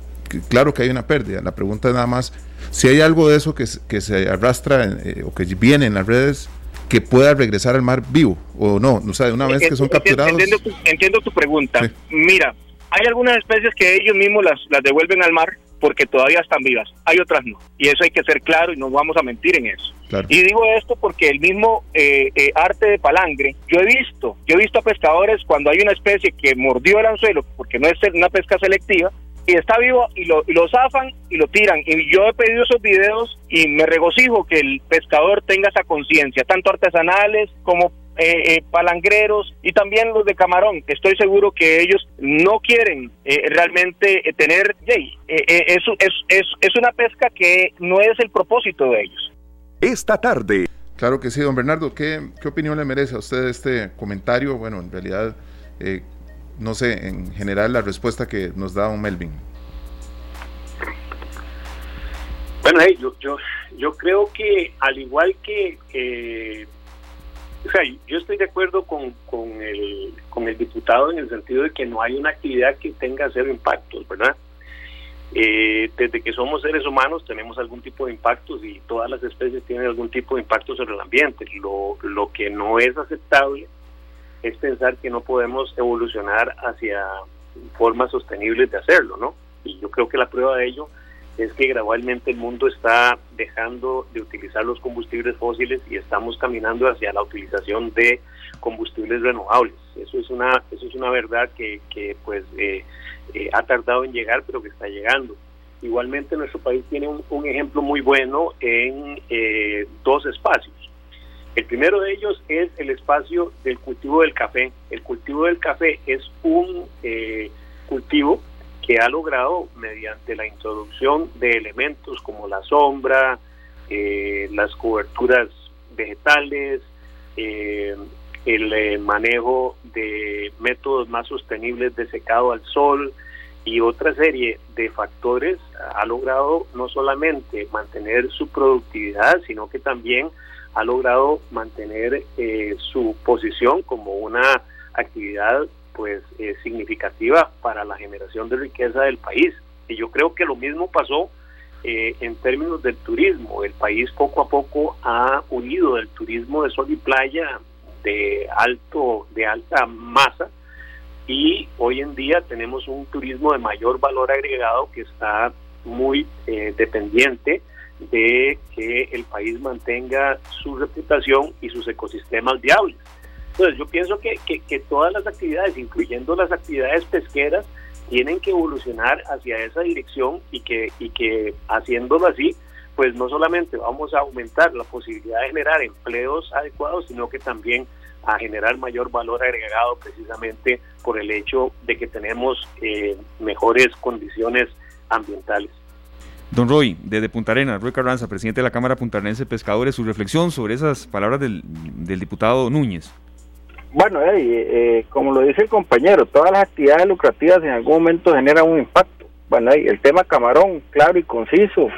claro que hay una pérdida. La pregunta es nada más si hay algo de eso que, que se arrastra eh, o que viene en las redes que pueda regresar al mar vivo o no, o sea, una vez que son capturados. Entiendo tu, pregunta. Mira, hay algunas especies que ellos mismos las, las devuelven al mar porque todavía están vivas, hay otras no. Y eso hay que ser claro y no vamos a mentir en eso. Y digo esto porque el mismo eh, eh, arte de palangre, yo he visto, yo he visto a pescadores cuando hay una especie que mordió el anzuelo, porque no es una pesca selectiva, y está vivo y lo, zafan y lo tiran. Y yo he pedido esos videos y me regocijo que el pescador tenga esa conciencia, tanto artesanales como eh, eh, palangreros y también los de camarón. Estoy seguro que ellos no quieren eh, realmente tener, es, es, es, es una pesca que no es el propósito de ellos. Esta tarde. Claro que sí, don Bernardo. ¿Qué, qué opinión le merece a usted este comentario? Bueno, en realidad no sé, en general la respuesta que nos da un Melvin. Bueno, yo, yo, yo creo que al igual que o sea, yo estoy de acuerdo con, con, el, con el diputado en el sentido de que no hay una actividad que tenga cero impactos, ¿verdad? Eh, desde que somos seres humanos tenemos algún tipo de impactos y todas las especies tienen algún tipo de impacto sobre el ambiente. Lo, lo que no es aceptable es pensar que no podemos evolucionar hacia formas sostenibles de hacerlo, ¿no? Y yo creo que la prueba de ello es que gradualmente el mundo está dejando de utilizar los combustibles fósiles y estamos caminando hacia la utilización de combustibles renovables. Eso es una, eso es una verdad que, que pues eh, eh, ha tardado en llegar, pero que está llegando. Igualmente nuestro país tiene un, ejemplo muy bueno en eh, dos espacios. El primero de ellos es el espacio del cultivo del café. El cultivo del café es un cultivo que ha logrado mediante la introducción de elementos como la sombra, eh, las coberturas vegetales, eh, el eh, manejo de métodos más sostenibles de secado al sol y otra serie de factores, ha logrado no solamente mantener su productividad, sino que también ha logrado mantener su posición como una actividad pues eh, significativa para la generación de riqueza del país. Y yo creo que lo mismo pasó eh, en términos del turismo. El país poco a poco ha unido el turismo de sol y playa de alto, de alta masa, y hoy en día tenemos un turismo de mayor valor agregado que está muy eh, dependiente de que el país mantenga su reputación y sus ecosistemas viables. Entonces yo pienso que, que, todas las actividades, incluyendo las actividades pesqueras, tienen que evolucionar hacia esa dirección y que, y que haciéndolo así, pues no solamente vamos a aumentar la posibilidad de generar empleos adecuados, sino que también a generar mayor valor agregado precisamente por el hecho de que tenemos eh, mejores condiciones ambientales. Don Roy, desde Punta Arenas, Roy Carranza, presidente de la Cámara Puntarense de Pescadores, su reflexión sobre esas palabras del, diputado Núñez. Bueno, eh, como lo dice el compañero, todas las actividades lucrativas en algún momento generan un impacto. Bueno, el tema camarón, claro y conciso.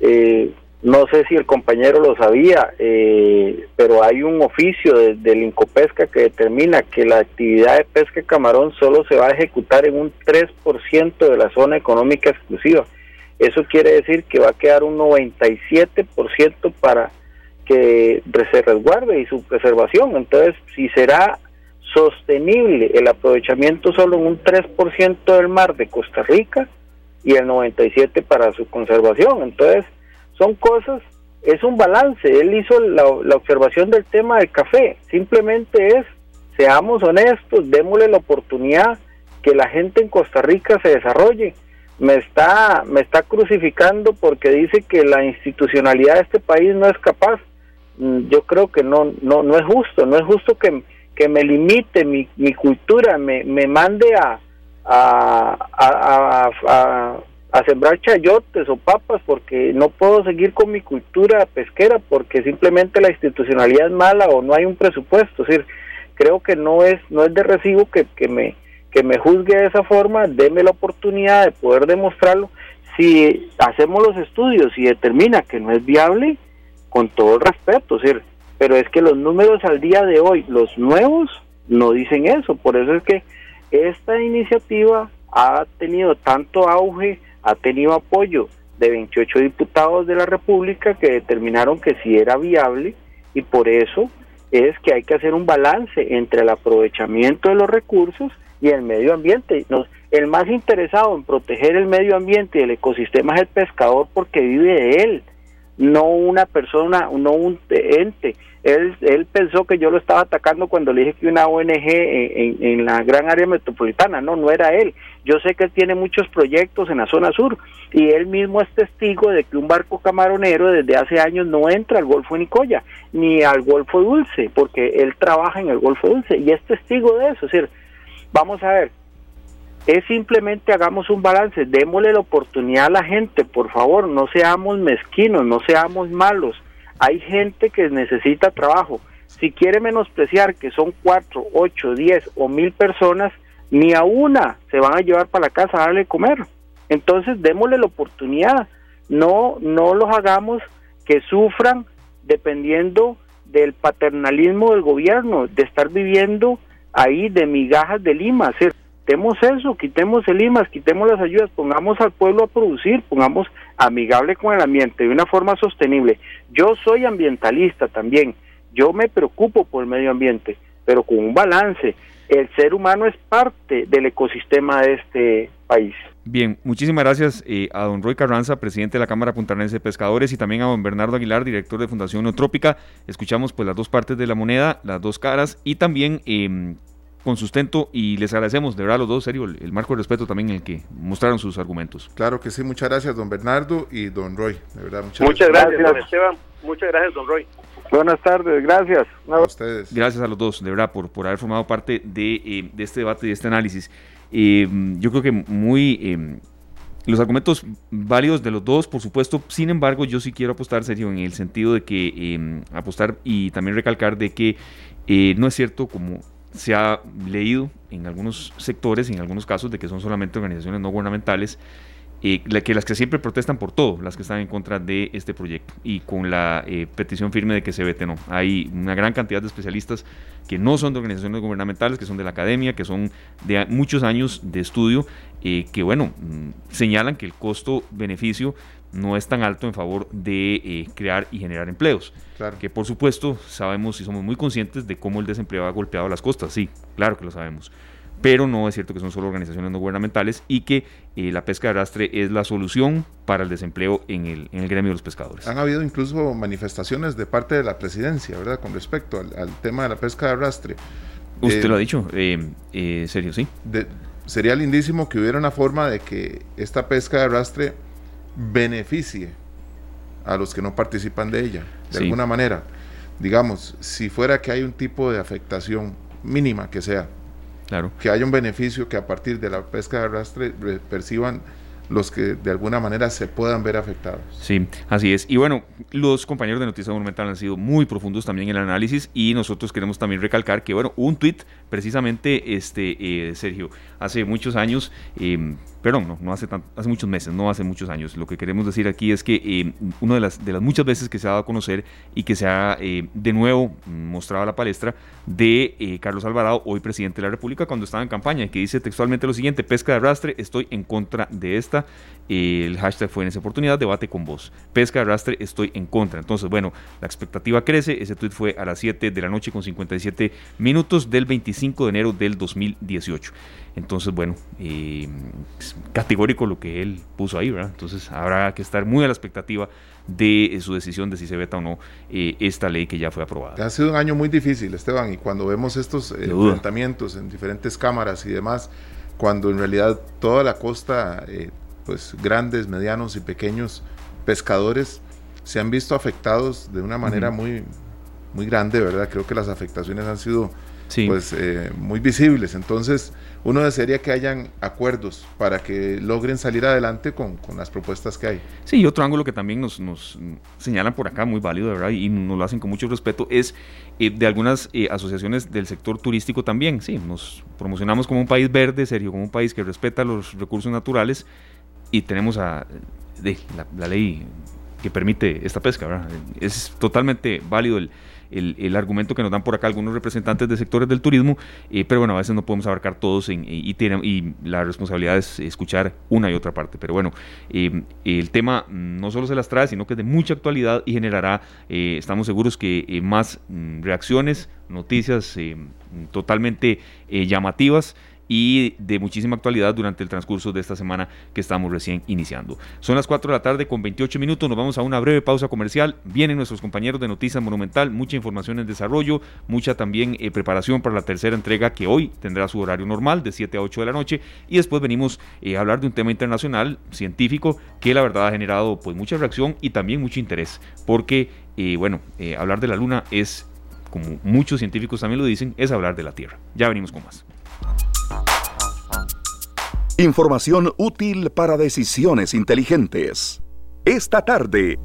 Eh, no sé si el compañero lo sabía, eh, pero hay un oficio del Incopesca que determina que la actividad de pesca de camarón solo se va a ejecutar en un 3% de la zona económica exclusiva. Eso quiere decir que va a quedar un 97% para que se resguarde y su preservación. Entonces, si será sostenible el aprovechamiento solo en un 3% del mar de Costa Rica y el 97% para su conservación. Entonces, son cosas, es un balance. Él hizo la, la observación del tema del café. Simplemente es, seamos honestos, démosle la oportunidad que la gente en Costa Rica se desarrolle. Me está, me está crucificando porque dice que la institucionalidad de este país no es capaz Mm, yo creo que no, no, no es justo, no es justo que, que me limite mi, mi cultura, me, me mande a, a, a, sembrar chayotes o papas porque no puedo seguir con mi cultura pesquera porque simplemente la institucionalidad es mala o no hay un presupuesto. Es decir, creo que no es, no es de recibo que, que me que me juzgue de esa forma, deme la oportunidad de poder demostrarlo. Si hacemos los estudios y determina que no es viable, con todo el respeto, pero es que los números al día de hoy, los nuevos, no dicen eso. Por eso es que esta iniciativa ha tenido tanto auge, ha tenido apoyo de 28 diputados de la República que determinaron que sí era viable y por eso es que hay que hacer un balance entre el aprovechamiento de los recursos y el medio ambiente. el más interesado en proteger el medio ambiente y el ecosistema es el pescador porque vive de él no una persona, no un ente. Él, él pensó que yo lo estaba atacando cuando le dije que una ONG en, en, la gran área metropolitana. No, no era él. Yo sé que él tiene muchos proyectos en la zona sur y él mismo es testigo de que un barco camaronero desde hace años no entra al Golfo de Nicoya ni al Golfo Dulce, porque él trabaja en el Golfo Dulce y es testigo de eso. Es decir, vamos a ver, es simplemente hagamos un balance, démosle la oportunidad a la gente, por favor, no seamos mezquinos, no seamos malos. Hay gente que necesita trabajo. Si quiere menospreciar que son cuatro, ocho, diez o mil personas, ni a una se van a llevar para la casa a darle comer. Entonces, démosle la oportunidad. No, no los hagamos que sufran dependiendo del paternalismo del gobierno, de estar viviendo ahí de migajas de Lima. quitemos eso, quitemos el IMAS, quitemos las ayudas, pongamos al pueblo a producir, pongamos amigable con el ambiente de una forma sostenible. Yo soy ambientalista también, yo me preocupo por el medio ambiente, pero con un balance. El ser humano es parte del ecosistema de este país. Bien, muchísimas gracias eh, a don Roy Carranza, presidente de la Cámara Puntarense de Pescadores, y también a don Bernardo Aguilar, director de Fundación Neotrópica. Escuchamos pues las dos partes de la moneda, las dos caras, y también eh, con sustento y les agradecemos de verdad a los dos, serio, el, marco de respeto también en el que mostraron sus argumentos. Claro que sí, muchas gracias don Bernardo y don Roy, de verdad, muchas, gracias. don Esteban, muchas gracias don Roy. Buenas tardes, gracias. A ustedes. Gracias a los dos, de verdad, por, por haber formado parte de, eh, de este debate y de este análisis. Eh, yo creo que muy... Eh, los argumentos válidos de los dos, por supuesto, sin embargo, yo sí quiero apostar, serio, en el sentido de que apostar y también recalcar de que no es cierto como se ha leído en algunos sectores, en algunos casos, de que son solamente organizaciones no gubernamentales, eh, que las que siempre protestan por todo, las que están en contra de este proyecto y con la eh, petición firme de que se vete no. Hay una gran cantidad de especialistas que no son de organizaciones gubernamentales, que son de la academia, que son de muchos años de estudio, eh, que bueno, mm, señalan que el costo-beneficio no es tan alto en favor de crear y generar empleos. Claro. Que por supuesto sabemos y somos muy conscientes de cómo el desempleo ha golpeado las costas, sí, claro que lo sabemos pero no es cierto que son solo organizaciones no gubernamentales y que eh, la pesca de arrastre es la solución para el desempleo en el, en el, gremio de los pescadores. Han habido incluso manifestaciones de parte de la presidencia, ¿verdad?, con respecto al, tema de la pesca de arrastre. Usted eh, lo ha dicho, eh, serio, sí. sería lindísimo que hubiera una forma de que esta pesca de arrastre beneficie a los que no participan de ella, de alguna manera. Digamos, si fuera que hay un tipo de afectación mínima que sea, que haya un beneficio que a partir de la pesca de arrastre perciban los que de alguna manera se puedan ver afectados. Sí, así es. Y bueno, los compañeros de Noticias Monumental han sido muy profundos también en el análisis y nosotros queremos también recalcar que, bueno, un tuit precisamente, este, eh, Sergio, hace muchos años, eh, perdón, no, no hace, hace muchos meses, no hace muchos años. Lo que queremos decir aquí es que eh, una de las, de las muchas veces que se ha dado a conocer y que se ha eh, de nuevo mostrado a la palestra de eh, Carlos Alvarado, hoy presidente de la República, cuando estaba en campaña, que dice textualmente lo siguiente, pesca de arrastre, estoy en contra de esta. el hashtag fue en esa oportunidad, debate con vos. Pesca de arrastre, estoy en contra. Entonces, bueno, la expectativa crece. Ese tweet fue a las 7 de la noche con 57 minutos del 25 de enero del 2018. Entonces, bueno, eh, categórico lo que él puso ahí, ¿verdad? Entonces habrá que estar muy a la expectativa de eh, su decisión de si se veta o no eh, esta ley que ya fue aprobada. Ha sido un año muy difícil, Esteban, y cuando vemos estos enfrentamientos en diferentes cámaras y demás, cuando en realidad toda la costa, pues grandes, medianos y pequeños pescadores se han visto afectados de una manera muy, muy grande, ¿verdad? Creo que las afectaciones han sido pues muy visibles. Entonces, uno desearía que hayan acuerdos para que logren salir adelante con, las propuestas que hay. Sí, y otro ángulo que también nos, nos, señalan por acá, muy válido, de verdad, y nos lo hacen con mucho respeto, es eh, de algunas eh, asociaciones del sector turístico también. Sí, nos promocionamos como un país verde, serio, como un país que respeta los recursos naturales y tenemos a, de, la, ley que permite esta pesca, ¿verdad? Es totalmente válido el el, argumento que nos dan por acá algunos representantes de sectores del turismo, eh, pero bueno, a veces no podemos abarcar todos y, y, la responsabilidad es escuchar una y otra parte. Pero bueno, eh, el tema no solo se las trae, sino que es de mucha actualidad y generará, eh, estamos seguros que más mm, reacciones, noticias totalmente llamativas y de muchísima actualidad durante el transcurso de esta semana que estamos recién iniciando. Son las 4 de la tarde con 28 minutos, nos vamos a una breve pausa comercial, vienen nuestros compañeros de Noticias Monumental, mucha información en desarrollo, mucha también eh, preparación para la tercera entrega que hoy tendrá su horario normal de 7 a 8 de la noche y después venimos eh, a hablar de un tema internacional, científico, que la verdad ha generado pues mucha reacción y también mucho interés, porque eh, bueno, hablar de la luna es, como muchos científicos también lo dicen, es hablar de la Tierra. Ya venimos con más. Información útil para decisiones inteligentes. Esta tarde.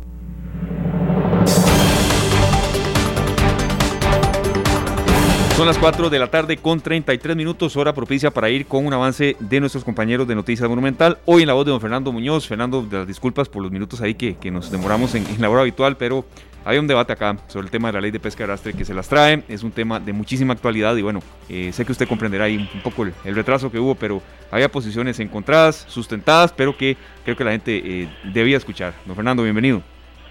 Son las 4 de la tarde con 33 minutos, hora propicia para ir con un avance de nuestros compañeros de Noticias Monumental. Hoy en la voz de don Fernando Muñoz. Fernando, las disculpas por los minutos ahí que, que nos demoramos en la hora habitual, pero hay un debate acá sobre el tema de la ley de pesca de arrastre que se las trae. Es un tema de muchísima actualidad y bueno, eh, sé que usted comprenderá ahí un poco el, retraso que hubo, pero había posiciones encontradas, sustentadas, pero que creo que la gente eh, debía escuchar. Don Fernando, bienvenido.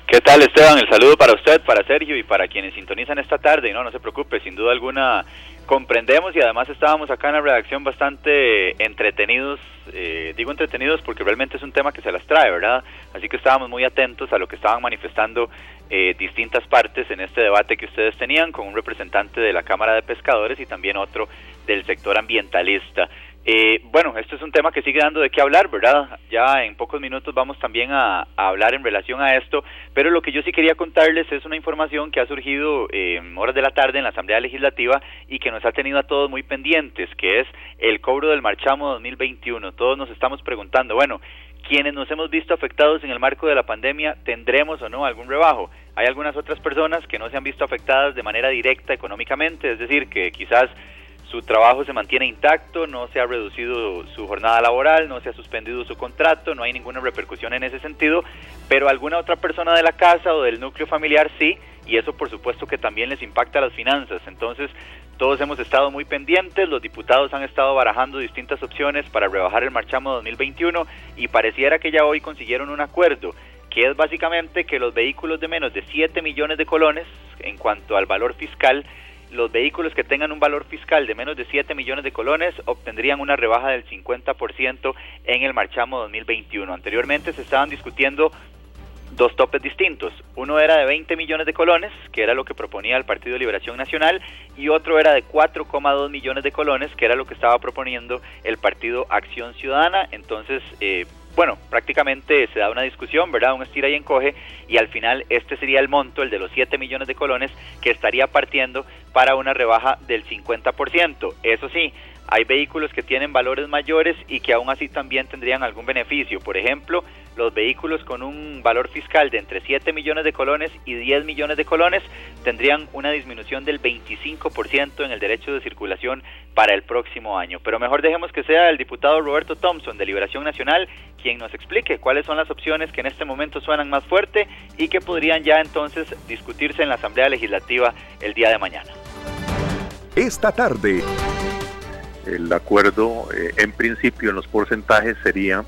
¿Qué tal Esteban? El saludo para usted, para Sergio y para quienes sintonizan esta tarde. No, no se preocupe, sin duda alguna comprendemos y además estábamos acá en la redacción bastante entretenidos, eh, digo entretenidos porque realmente es un tema que se las trae, ¿verdad? Así que estábamos muy atentos a lo que estaban manifestando eh, distintas partes en este debate que ustedes tenían con un representante de la Cámara de Pescadores y también otro del sector ambientalista. Eh, bueno, esto es un tema que sigue dando de qué hablar, ¿verdad? Ya en pocos minutos vamos también a, hablar en relación a esto, pero lo que yo sí quería contarles es una información que ha surgido en horas de la tarde en la Asamblea Legislativa y que nos ha tenido a todos muy pendientes, que es el cobro del marchamo 2021. Todos nos estamos preguntando, bueno, quienes nos hemos visto afectados en el marco de la pandemia, ¿tendremos o no algún rebajo? Hay algunas otras personas que no se han visto afectadas de manera directa económicamente, es decir, que quizás su trabajo se mantiene intacto, no se ha reducido su jornada laboral, no se ha suspendido su contrato, no hay ninguna repercusión en ese sentido, pero alguna otra persona de la casa o del núcleo familiar sí, y eso por supuesto que también les impacta las finanzas. Entonces, todos hemos estado muy pendientes, los diputados han estado barajando distintas opciones para rebajar el marchamo 2021 y pareciera que ya hoy consiguieron un acuerdo que es básicamente que los vehículos de menos de 7 millones de colones, en cuanto al valor fiscal, los vehículos que tengan un valor fiscal de menos de 7 millones de colones obtendrían una rebaja del 50% en el marchamo 2021. Anteriormente se estaban discutiendo dos topes distintos. Uno era de 20 millones de colones, que era lo que proponía el Partido Liberación Nacional, y otro era de 4,2 millones de colones, que era lo que estaba proponiendo el Partido Acción Ciudadana. Entonces, eh, bueno, prácticamente se da una discusión, ¿verdad? Un estira y encoge y al final este sería el monto, el de los 7 millones de colones, que estaría partiendo para una rebaja del 50%. Eso sí, hay vehículos que tienen valores mayores y que aún así también tendrían algún beneficio. Por ejemplo, los vehículos con un valor fiscal de entre 7 millones de colones y 10 millones de colones tendrían una disminución del 25% en el derecho de circulación para el próximo año. Pero mejor dejemos que sea el diputado Roberto Thompson de Liberación Nacional quien nos explique cuáles son las opciones que en este momento suenan más fuerte y que podrían ya entonces discutirse en la Asamblea Legislativa el día de mañana. Esta tarde. El acuerdo, eh, en principio, en los porcentajes sería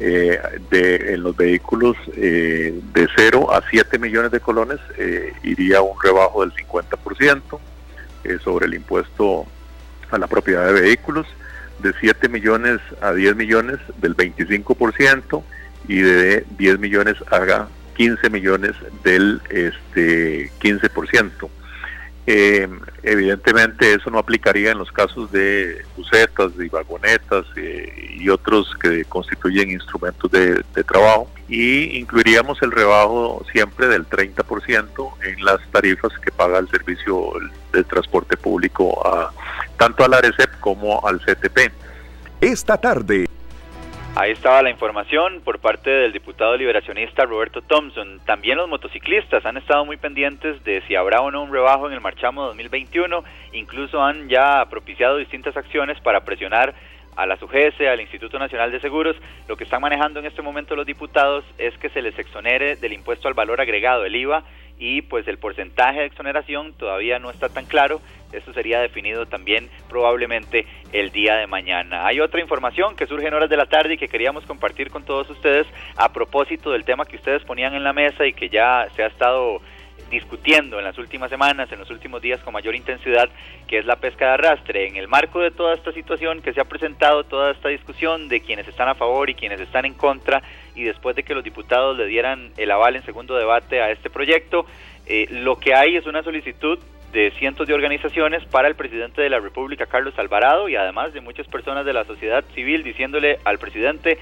eh, de, en los vehículos eh, de 0 a 7 millones de colones iría un rebajo del 50% sobre el impuesto a la propiedad de vehículos, de 7 millones a 10 millones del 25% y de 10 millones a 15 millones del este 15%. Eh, evidentemente eso no aplicaría en los casos de bucetas y vagonetas eh, y otros que constituyen instrumentos de, trabajo y incluiríamos el rebajo siempre del 30% en las tarifas que paga el servicio de transporte público a, tanto al ARECEP como al CTP. Esta tarde Ahí estaba la información por parte del diputado liberacionista Roberto Thompson. También los motociclistas han estado muy pendientes de si habrá o no un rebajo en el marchamo 2021. Incluso han ya propiciado distintas acciones para presionar a la SUGES, al Instituto Nacional de Seguros. Lo que están manejando en este momento los diputados es que se les exonere del impuesto al valor agregado, el IVA, y pues el porcentaje de exoneración todavía no está tan claro. Esto sería definido también probablemente el día de mañana. Hay otra información que surge en horas de la tarde y que queríamos compartir con todos ustedes a propósito del tema que ustedes ponían en la mesa y que ya se ha estado discutiendo en las últimas semanas, en los últimos días con mayor intensidad, que es la pesca de arrastre. En el marco de toda esta situación que se ha presentado, toda esta discusión de quienes están a favor y quienes están en contra, y después de que los diputados le dieran el aval en segundo debate a este proyecto, eh, lo que hay es una solicitud de cientos de organizaciones para el presidente de la República, Carlos Alvarado, y además de muchas personas de la sociedad civil diciéndole al presidente,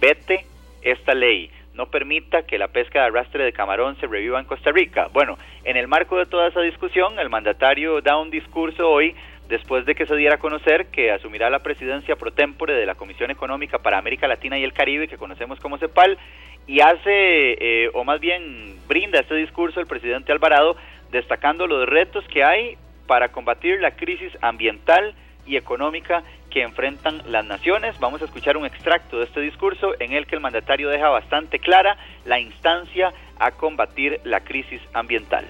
vete esta ley no permita que la pesca de arrastre de camarón se reviva en Costa Rica. Bueno, en el marco de toda esa discusión, el mandatario da un discurso hoy después de que se diera a conocer que asumirá la presidencia pro tempore de la Comisión Económica para América Latina y el Caribe, que conocemos como CEPAL, y hace, eh, o más bien brinda este discurso el presidente Alvarado, destacando los retos que hay para combatir la crisis ambiental y económica que enfrentan las naciones. Vamos a escuchar un extracto de este discurso en el que el mandatario deja bastante clara la instancia a combatir la crisis ambiental.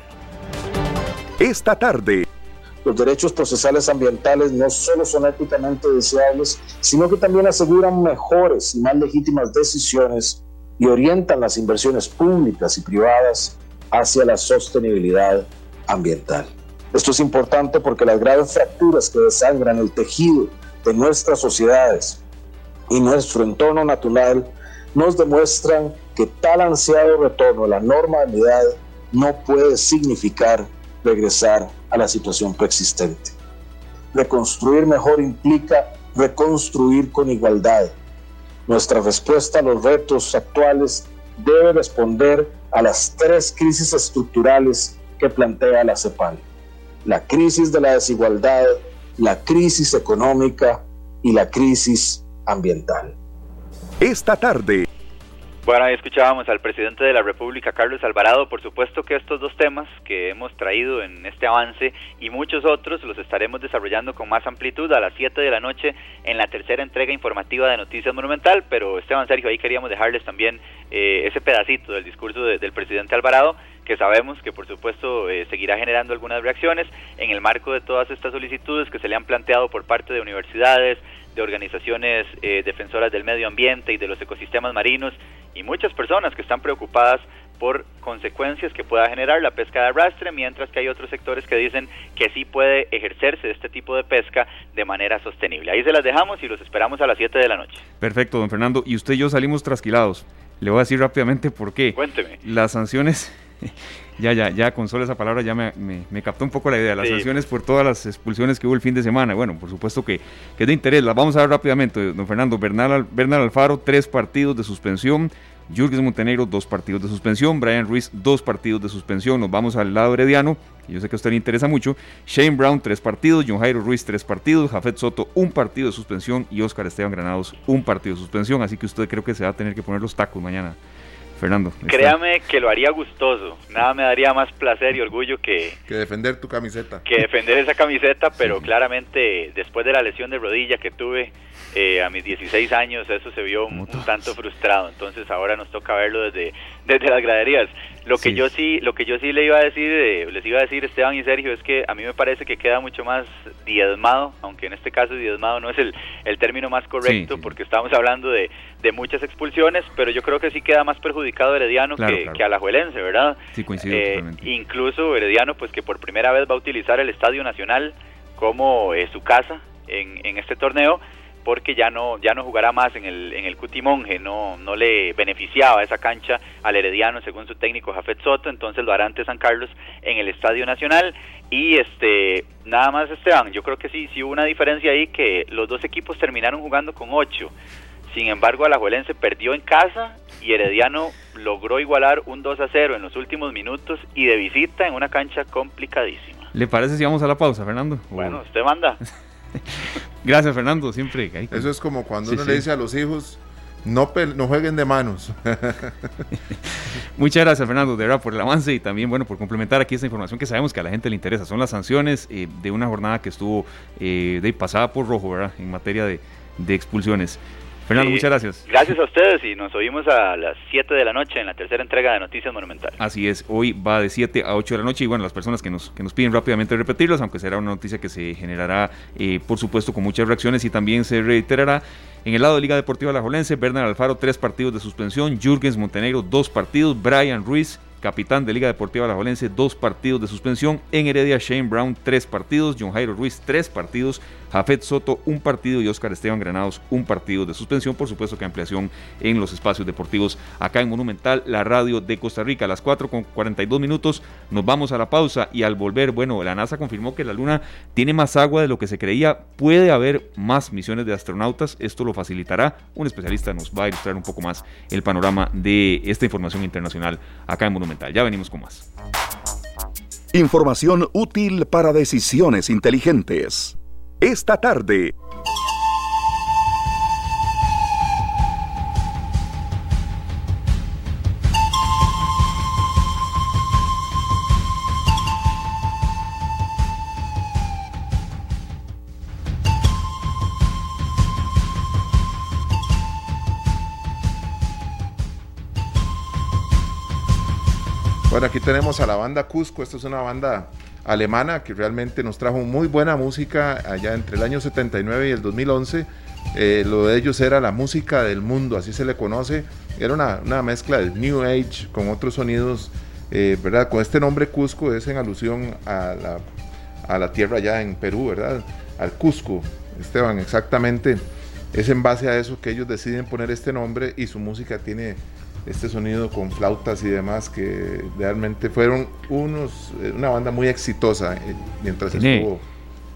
Esta tarde. Los derechos procesales ambientales no solo son éticamente deseables, sino que también aseguran mejores y más legítimas decisiones y orientan las inversiones públicas y privadas hacia la sostenibilidad ambiental. Esto es importante porque las graves fracturas que desangran el tejido de nuestras sociedades y nuestro entorno natural nos demuestran que tal ansiado retorno a la normalidad no puede significar regresar a la situación preexistente. Reconstruir mejor implica reconstruir con igualdad. Nuestra respuesta a los retos actuales debe responder a las tres crisis estructurales que plantea la CEPAL. La crisis de la desigualdad, la crisis económica y la crisis ambiental. Esta tarde. Bueno, ahí escuchábamos al presidente de la República, Carlos Alvarado. Por supuesto que estos dos temas que hemos traído en este avance y muchos otros los estaremos desarrollando con más amplitud a las 7 de la noche en la tercera entrega informativa de Noticias Monumental. Pero Esteban Sergio, ahí queríamos dejarles también eh, ese pedacito del discurso del presidente Alvarado que sabemos que por supuesto eh, seguirá generando algunas reacciones en el marco de todas estas solicitudes que se le han planteado por parte de universidades, de organizaciones eh, defensoras del medio ambiente y de los ecosistemas marinos y muchas personas que están preocupadas por consecuencias que pueda generar la pesca de arrastre, mientras que hay otros sectores que dicen que sí puede ejercerse este tipo de pesca de manera sostenible. Ahí se las dejamos y los esperamos a las 7 de la noche. Perfecto, don Fernando. Y usted y yo salimos trasquilados. Le voy a decir rápidamente por qué. Cuénteme. Las sanciones ya, ya, ya con solo esa palabra ya me, me, captó un poco la idea. Las sanciones por todas las expulsiones que hubo el fin de semana. Bueno, por supuesto que, que es de interés. Las vamos a ver rápidamente, don Fernando. Bernal, Bernal Alfaro, tres partidos de suspensión. Jürgen Montenegro, dos partidos de suspensión. Brian Ruiz, dos partidos de suspensión. Nos vamos al lado herediano, yo sé que a usted le interesa mucho. Shane Brown, tres partidos. John Jairo Ruiz, tres partidos. Jafet Soto, un partido de suspensión. Y Oscar Esteban Granados, un partido de suspensión. Así que usted creo que se va a tener que poner los tacos mañana. Fernando. Créame que lo haría gustoso. Nada me daría más placer y orgullo que... Que defender tu camiseta. Que defender esa camiseta, pero claramente después de la lesión de rodilla que tuve eh, a mis 16 años, eso se vio un, tanto frustrado. Entonces ahora nos toca verlo desde, desde las graderías. Lo que yo sí, lo que yo sí le iba a decir, eh, les iba a decir Esteban y Sergio, es que a mí me parece que queda mucho más diezmado, aunque en este caso diezmado no es el, el término más correcto, porque estamos hablando de, de, muchas expulsiones, pero yo creo que sí queda más perjudicado Herediano que, que Alajuelense, ¿verdad? Sí, coincido eh, Incluso Herediano, pues que por primera vez va a utilizar el Estadio Nacional como eh, su casa en, en este torneo porque ya no ya no jugará más en el en el Cutimonje, no no le beneficiaba esa cancha al Herediano según su técnico Jafet Soto, entonces lo hará ante San Carlos en el Estadio Nacional y este nada más Esteban, yo creo que sí sí hubo una diferencia ahí que los dos equipos terminaron jugando con ocho. Sin embargo, Alajuelense perdió en casa y Herediano logró igualar un 2 a 0 en los últimos minutos y de visita en una cancha complicadísima. ¿Le parece si vamos a la pausa, Fernando? Bueno, usted manda. Gracias, Fernando, siempre. Eso es como cuando uno le dice a los hijos, no, no jueguen de manos. Muchas gracias, Fernando, de verdad, por el avance y también, bueno, por complementar aquí esta información que sabemos que a la gente le interesa. Son las sanciones eh, de una jornada que estuvo eh, de pasada por rojo, ¿verdad? En materia de, de expulsiones. Fernando, muchas gracias. Gracias a ustedes y nos oímos a las 7 de la noche en la tercera entrega de Noticias Monumental. Así es, hoy va de 7 a 8 de la noche y bueno, las personas que nos, que nos piden rápidamente repetirlas, aunque será una noticia que se generará, eh, por supuesto, con muchas reacciones y también se reiterará. En el lado de Liga Deportiva La Jolense, Bernard Alfaro, tres partidos de suspensión, Jürgens Montenegro, dos partidos, Brian Ruiz, capitán de Liga Deportiva La Jolense, dos partidos de suspensión. En Heredia, Shane Brown, tres partidos. John Jairo Ruiz, tres partidos. Jafet Soto, un partido. Y Oscar Esteban Granados, un partido de suspensión. Por supuesto que ampliación en los espacios deportivos acá en Monumental, la radio de Costa Rica. A las 4 con 42 minutos nos vamos a la pausa. Y al volver, bueno, la NASA confirmó que la Luna tiene más agua de lo que se creía. Puede haber más misiones de astronautas. Esto lo facilitará. Un especialista nos va a ilustrar un poco más el panorama de esta información internacional acá en Monumental. Ya venimos con más. Información útil para decisiones inteligentes. Esta tarde. Bueno, aquí tenemos a la banda Cusco, esta es una banda alemana que realmente nos trajo muy buena música allá entre el año 79 y el 2011. Eh, lo de ellos era la música del mundo, así se le conoce. Era una, mezcla del New Age con otros sonidos, eh, ¿verdad? Con este nombre Cusco es en alusión a la, a la tierra allá en Perú, ¿verdad? Al Cusco, Esteban, exactamente. Es en base a eso que ellos deciden poner este nombre y su música tiene este sonido con flautas y demás que realmente fueron unos eh, una banda muy exitosa eh, mientras estuvo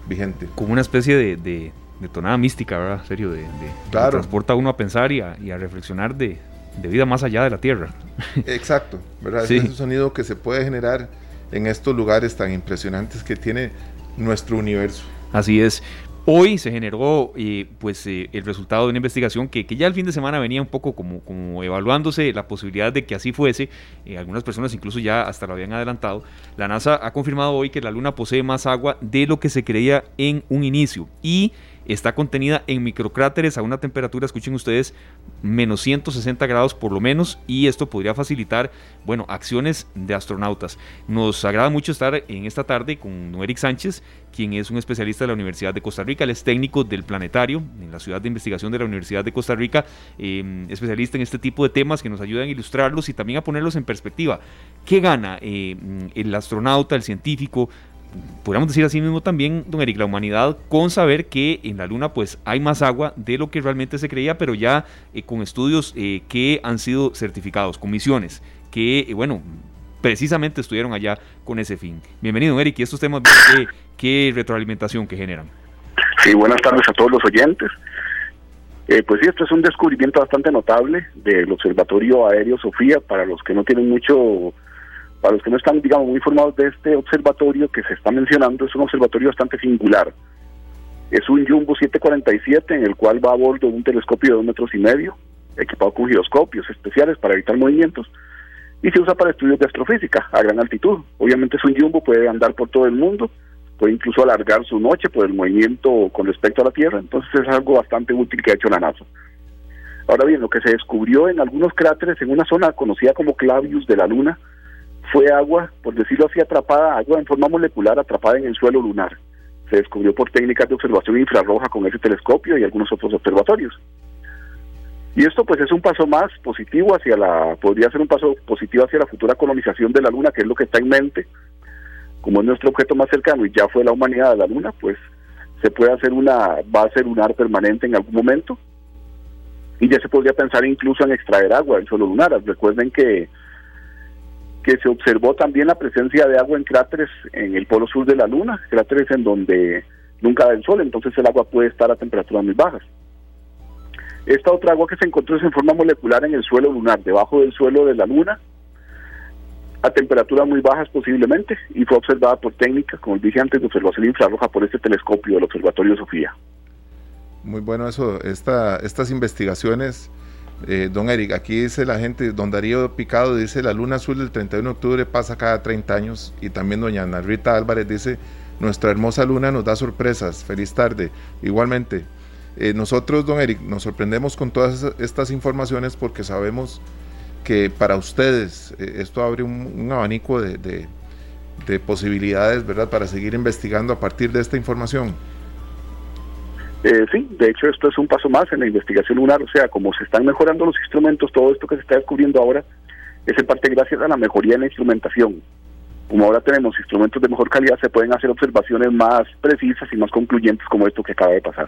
vigente. Como una especie de, de, tonada mística, ¿verdad? Serio, de, claro. transporta a uno a pensar y a, reflexionar de, vida más allá de la Tierra. Exacto, ¿verdad? Es un sonido que se puede generar en estos lugares tan impresionantes que tiene nuestro universo. Así es. Hoy se generó eh, pues eh, el resultado de una investigación que, ya el fin de semana venía un poco como, evaluándose la posibilidad de que así fuese. Eh, algunas personas incluso ya hasta lo habían adelantado. La NASA ha confirmado hoy que la Luna posee más agua de lo que se creía en un inicio y está contenida en microcráteres a una temperatura, escuchen ustedes, menos 160 grados por lo menos, y esto podría facilitar, bueno, acciones de astronautas. Nos agrada mucho estar en esta tarde con Eric Sánchez, quien es un especialista de la Universidad de Costa Rica, él es técnico del planetario en la ciudad de investigación de la Universidad de Costa Rica, em, especialista en este tipo de temas que nos ayudan a ilustrarlos y también a ponerlos en perspectiva. ¿Qué gana eh, el astronauta, el científico, podríamos decir así mismo también, don Eric, la humanidad con saber que en la Luna pues hay más agua de lo que realmente se creía, pero ya eh, con estudios eh, que han sido certificados, con misiones que, eh, bueno, precisamente estuvieron allá con ese fin. Bienvenido, don Eric, y estos temas, ¿qué, retroalimentación que generan? Sí, buenas tardes a todos los oyentes. pues sí, esto es un descubrimiento bastante notable del Observatorio Aéreo Sofía, para los que no tienen mucho para los que no están, digamos, muy informados de este observatorio que se está mencionando, es un observatorio bastante singular. Es un Jumbo 747 en el cual va a bordo un telescopio de dos metros y medio, equipado con giroscopios especiales para evitar movimientos, y se usa para estudios de astrofísica a gran altitud. Obviamente es un Jumbo, puede andar por todo el mundo, puede incluso alargar su noche por el movimiento con respecto a la Tierra, entonces es algo bastante útil que ha hecho la NASA. Ahora bien, lo que se descubrió en algunos cráteres en una zona conocida como Clavius de la Luna, fue agua, por decirlo así, atrapada, agua en forma molecular atrapada en el suelo lunar. Se descubrió por técnicas de observación infrarroja con ese telescopio y algunos otros observatorios. Y esto pues es un paso más positivo hacia la, podría ser un paso positivo hacia la futura colonización de la Luna, que es lo que está en mente. Como es nuestro objeto más cercano y ya fue la humanidad de la Luna, pues se puede hacer una base lunar permanente en algún momento. Y ya se podría pensar incluso en extraer agua del suelo lunar. Recuerden que que se observó también la presencia de agua en cráteres en el polo sur de la Luna, cráteres en donde nunca da el sol, entonces el agua puede estar a temperaturas muy bajas. Esta otra agua que se encontró es en forma molecular en el suelo lunar, debajo del suelo de la Luna, a temperaturas muy bajas posiblemente, y fue observada por técnicas, como dije antes, de observación infrarroja por este telescopio del Observatorio Sofía. Muy bueno eso, esta, estas investigaciones eh, don Eric, aquí dice la gente, don Darío Picado dice, la luna azul del 31 de octubre pasa cada 30 años. Y también doña Ana Rita Álvarez dice, nuestra hermosa luna nos da sorpresas. Feliz tarde. Igualmente, eh, nosotros, don Eric, nos sorprendemos con todas estas informaciones porque sabemos que para ustedes eh, esto abre un, abanico de, de posibilidades, ¿verdad?, para seguir investigando a partir de esta información. Eh, sí, de hecho esto es un paso más en la investigación lunar, o sea, como se están mejorando los instrumentos, todo esto que se está descubriendo ahora es en parte gracias a la mejoría en la instrumentación. Como ahora tenemos instrumentos de mejor calidad, se pueden hacer observaciones más precisas y más concluyentes como esto que acaba de pasar.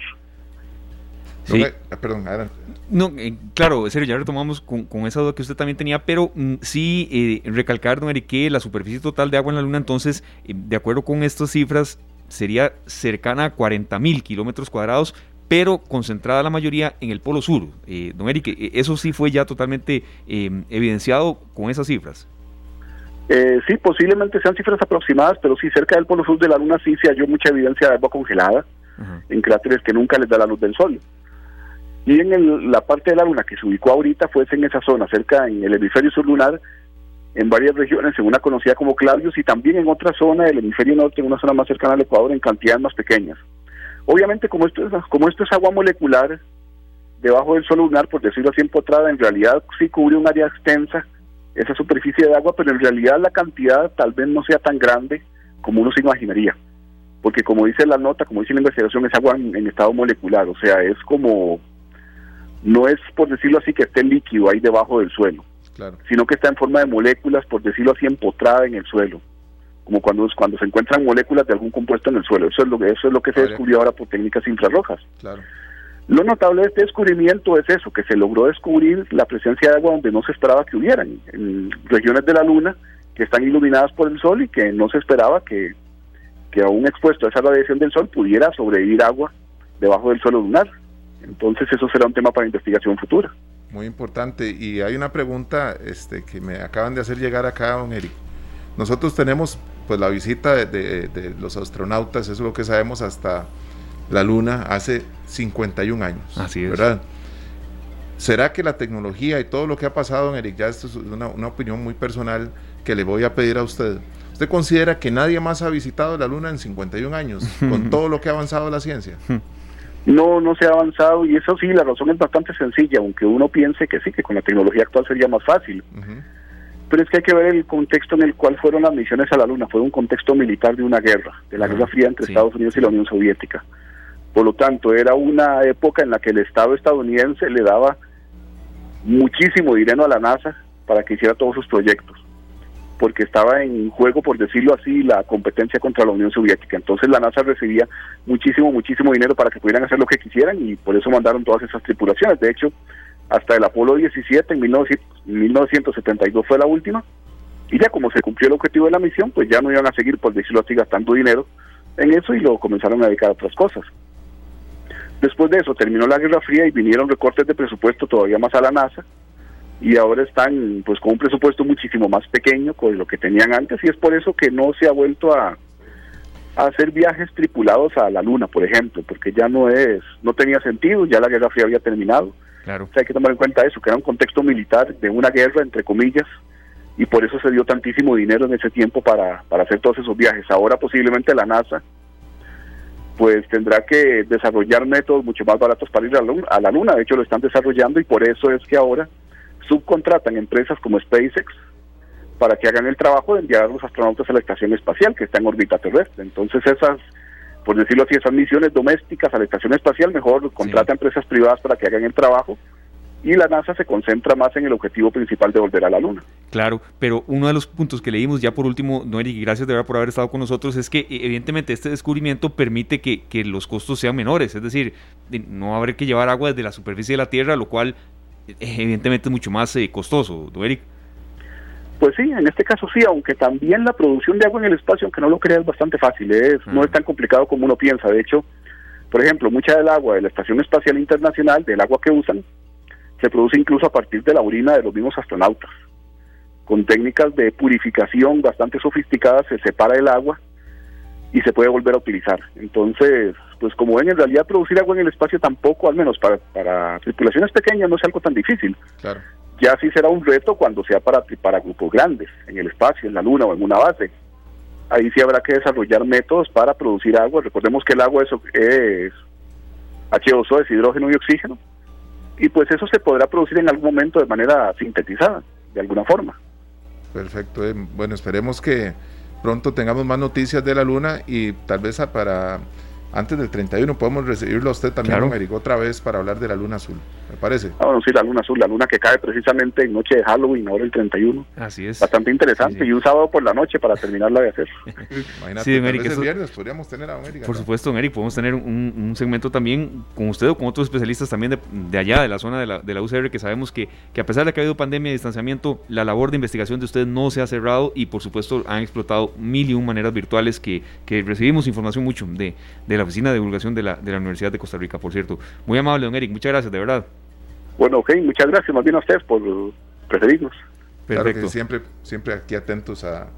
Sí. Ah, perdón, adelante. No, eh, claro, serio, ya retomamos con, esa duda que usted también tenía, pero mm, sí eh, recalcar, don Eric, que la superficie total de agua en la Luna, entonces, eh, de acuerdo con estas cifras, sería cercana a 40 mil kilómetros cuadrados, pero concentrada la mayoría en el polo sur. Eh, don Eric, eh, ¿eso sí fue ya totalmente em, evidenciado con esas cifras? Eh, sí, posiblemente sean cifras aproximadas, pero sí, cerca del polo sur de la Luna sí se halló mucha evidencia de agua congelada en cráteres que nunca les da la luz del Sol. Y en la parte de la Luna que se ubicó ahorita fue en esa zona, cerca en el hemisferio sur lunar, en varias regiones, en una conocida como Clavius y también en otra zona del hemisferio norte, en una zona más cercana al Ecuador, en cantidades más pequeñas. Obviamente, como esto es, como esto es agua molecular, debajo del suelo lunar, por decirlo así, empotrada, en realidad sí cubre un área extensa esa superficie de agua, pero en realidad la cantidad tal vez no sea tan grande como uno se imaginaría. Porque como dice la nota, como dice la investigación, es agua en, estado molecular, o sea, es como, no es por decirlo así que esté líquido ahí debajo del suelo, sino que está en forma de moléculas, por decirlo así, empotrada en el suelo como cuando, cuando se encuentran moléculas de algún compuesto en el suelo. Eso es lo que, eso es lo que se descubrió ahora por técnicas infrarrojas. Lo notable de este descubrimiento es eso, que se logró descubrir la presencia de agua donde no se esperaba que hubieran, en regiones de la Luna que están iluminadas por el Sol y que no se esperaba que, que aún expuesto a esa radiación del Sol pudiera sobrevivir agua debajo del suelo lunar. Entonces eso será un tema para investigación futura. Muy importante. Y hay una pregunta este, que me acaban de hacer llegar acá, don Eric. Nosotros tenemos pues la visita de, los astronautas, eso es lo que sabemos hasta la Luna hace 51 años. Así es. ¿Verdad? ¿Será que la tecnología y todo lo que ha pasado, don Eric, ya esto es una, una, opinión muy personal que le voy a pedir a usted? ¿Usted considera que nadie más ha visitado la Luna en 51 años con todo lo que ha avanzado la ciencia? No, no se ha avanzado y eso sí, la razón es bastante sencilla, aunque uno piense que sí, que con la tecnología actual sería más fácil pero es que hay que ver el contexto en el cual fueron las misiones a la Luna. Fue un contexto militar de una guerra, de la Guerra Fría entre Estados Unidos y la Unión Soviética. Por lo tanto, era una época en la que el Estado estadounidense le daba muchísimo dinero a la NASA para que hiciera todos sus proyectos, porque estaba en juego, por decirlo así, la competencia contra la Unión Soviética. Entonces la NASA recibía muchísimo, muchísimo dinero para que pudieran hacer lo que quisieran y por eso mandaron todas esas tripulaciones. De hecho, hasta el Apolo 17 en 1972 fue la última. Y ya como se cumplió el objetivo de la misión, pues ya no iban a seguir, por decirlo así, gastando dinero en eso y lo comenzaron a dedicar a otras cosas. Después de eso terminó la Guerra Fría y vinieron recortes de presupuesto todavía más a la NASA y ahora están pues con un presupuesto muchísimo más pequeño con lo que tenían antes y es por eso que no se ha vuelto a, a hacer viajes tripulados a la Luna, por ejemplo, porque ya no es no tenía sentido, ya la Guerra Fría había terminado Claro. hay que tomar en cuenta eso, que era un contexto militar de una guerra, entre comillas, y por eso se dio tantísimo dinero en ese tiempo para, para hacer todos esos viajes. Ahora posiblemente la NASA pues tendrá que desarrollar métodos mucho más baratos para ir a la, luna, a la Luna. De hecho, lo están desarrollando y por eso es que ahora subcontratan empresas como SpaceX para que hagan el trabajo de enviar a los astronautas a la estación espacial que está en órbita terrestre. Entonces esas por decirlo así, esas misiones domésticas a la estación espacial, mejor contrata empresas privadas para que hagan el trabajo y la NASA se concentra más en el objetivo principal de volver a la Luna. Claro, pero uno de los puntos que leímos ya por último, Noel, y gracias de verdad por haber estado con nosotros, es que e, evidentemente este descubrimiento permite que, que los costos sean menores, es decir, no habrá que llevar agua desde la superficie de la Tierra, lo cual evidentemente es mucho más eh, costoso, ¿no, Eric? Pues sí, en este caso sí, aunque también la producción de agua en el espacio, aunque no lo creas, es bastante fácil, es, no es tan complicado como uno piensa. De hecho, por ejemplo, mucha del agua de la Estación Espacial Internacional, del agua que usan, se produce incluso a partir de la orina de los mismos astronautas. Con técnicas de purificación bastante sofisticadas se separa el agua y se puede volver a utilizar. Entonces, pues como ven, en realidad producir agua en el espacio tampoco, al menos para, para tripulaciones pequeñas, no es algo tan difícil. Claro. Ya sí será un reto cuando sea para, para grupos grandes, en el espacio, en la luna o en una base. Ahí sí habrá que desarrollar métodos para producir agua. Recordemos que el agua es, es H2O, es hidrógeno y oxígeno. Y pues eso se podrá producir en algún momento de manera sintetizada, de alguna forma. Perfecto. Eh, bueno, esperemos que pronto tengamos más noticias de la luna y tal vez para antes del 31 podemos recibirlo a usted también, claro. otra vez para hablar de la luna azul, me parece. Ah, bueno, sí, la luna azul, la luna que cae precisamente en noche de Halloween, ahora el 31. Así es. Bastante interesante, y un sábado por la noche para terminarla de hacer. Imagínate, sí, el viernes podríamos tener a América. Por supuesto, Eric, podemos tener un, segmento también con usted o con otros especialistas también de, allá, de la zona de la, de la UCR, que sabemos que, que a pesar de que ha habido pandemia y distanciamiento, la labor de investigación de ustedes no se ha cerrado y por supuesto han explotado mil y un maneras virtuales que, que recibimos información mucho de, de la Oficina de Divulgación de la, de la Universidad de Costa Rica, por cierto. Muy amable, don Eric, muchas gracias, de verdad. Bueno, ok, muchas gracias más bien a ustedes por preferirnos. Perfecto. siempre, siempre aquí atentos a,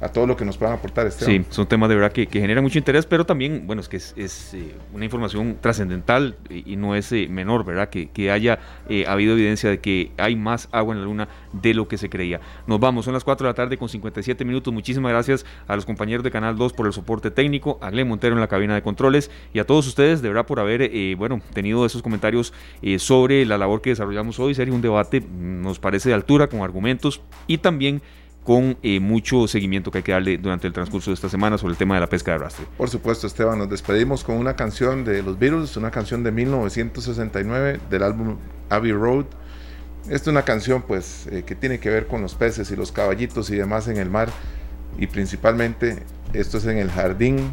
a todo lo que nos puedan aportar. este Sí, son temas de verdad que, que generan mucho interés, pero también, bueno, es que es, eh, una información trascendental y, no es eh, menor, ¿verdad? Que, que haya eh, habido evidencia de que hay más agua en la luna de lo que se creía. Nos vamos, son las 4 de la tarde con 57 minutos. Muchísimas gracias a los compañeros de Canal 2 por el soporte técnico, a Glen Montero en la cabina de controles y a todos ustedes, de verdad, por haber, bueno, tenido esos comentarios sobre la labor que desarrollamos hoy. Sería un debate, mm, nos parece de altura, con argumentos y también con eh, mucho seguimiento que hay que darle durante el transcurso de esta semana sobre el tema de la pesca de arrastre. Por supuesto, Esteban, nos despedimos con una canción de los Beatles, una canción de 1969 del álbum Abbey Road. Esta es una canción pues eh, que tiene que ver con los peces y los caballitos y demás en el mar y principalmente esto es en el jardín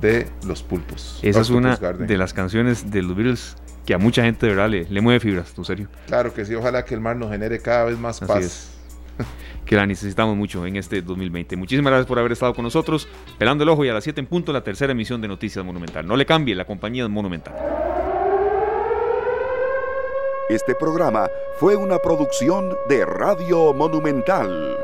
de los pulpos. Esa es una de las canciones de los Beatles que a mucha gente de verdad le, mueve fibras, ¿en serio? Claro que sí, ojalá que el mar nos genere cada vez más paz que la necesitamos mucho en este 2020. Muchísimas gracias por haber estado con nosotros. Pelando el ojo y a las 7 en punto la tercera emisión de Noticias Monumental. No le cambie, la compañía Monumental. Este programa fue una producción de Radio Monumental.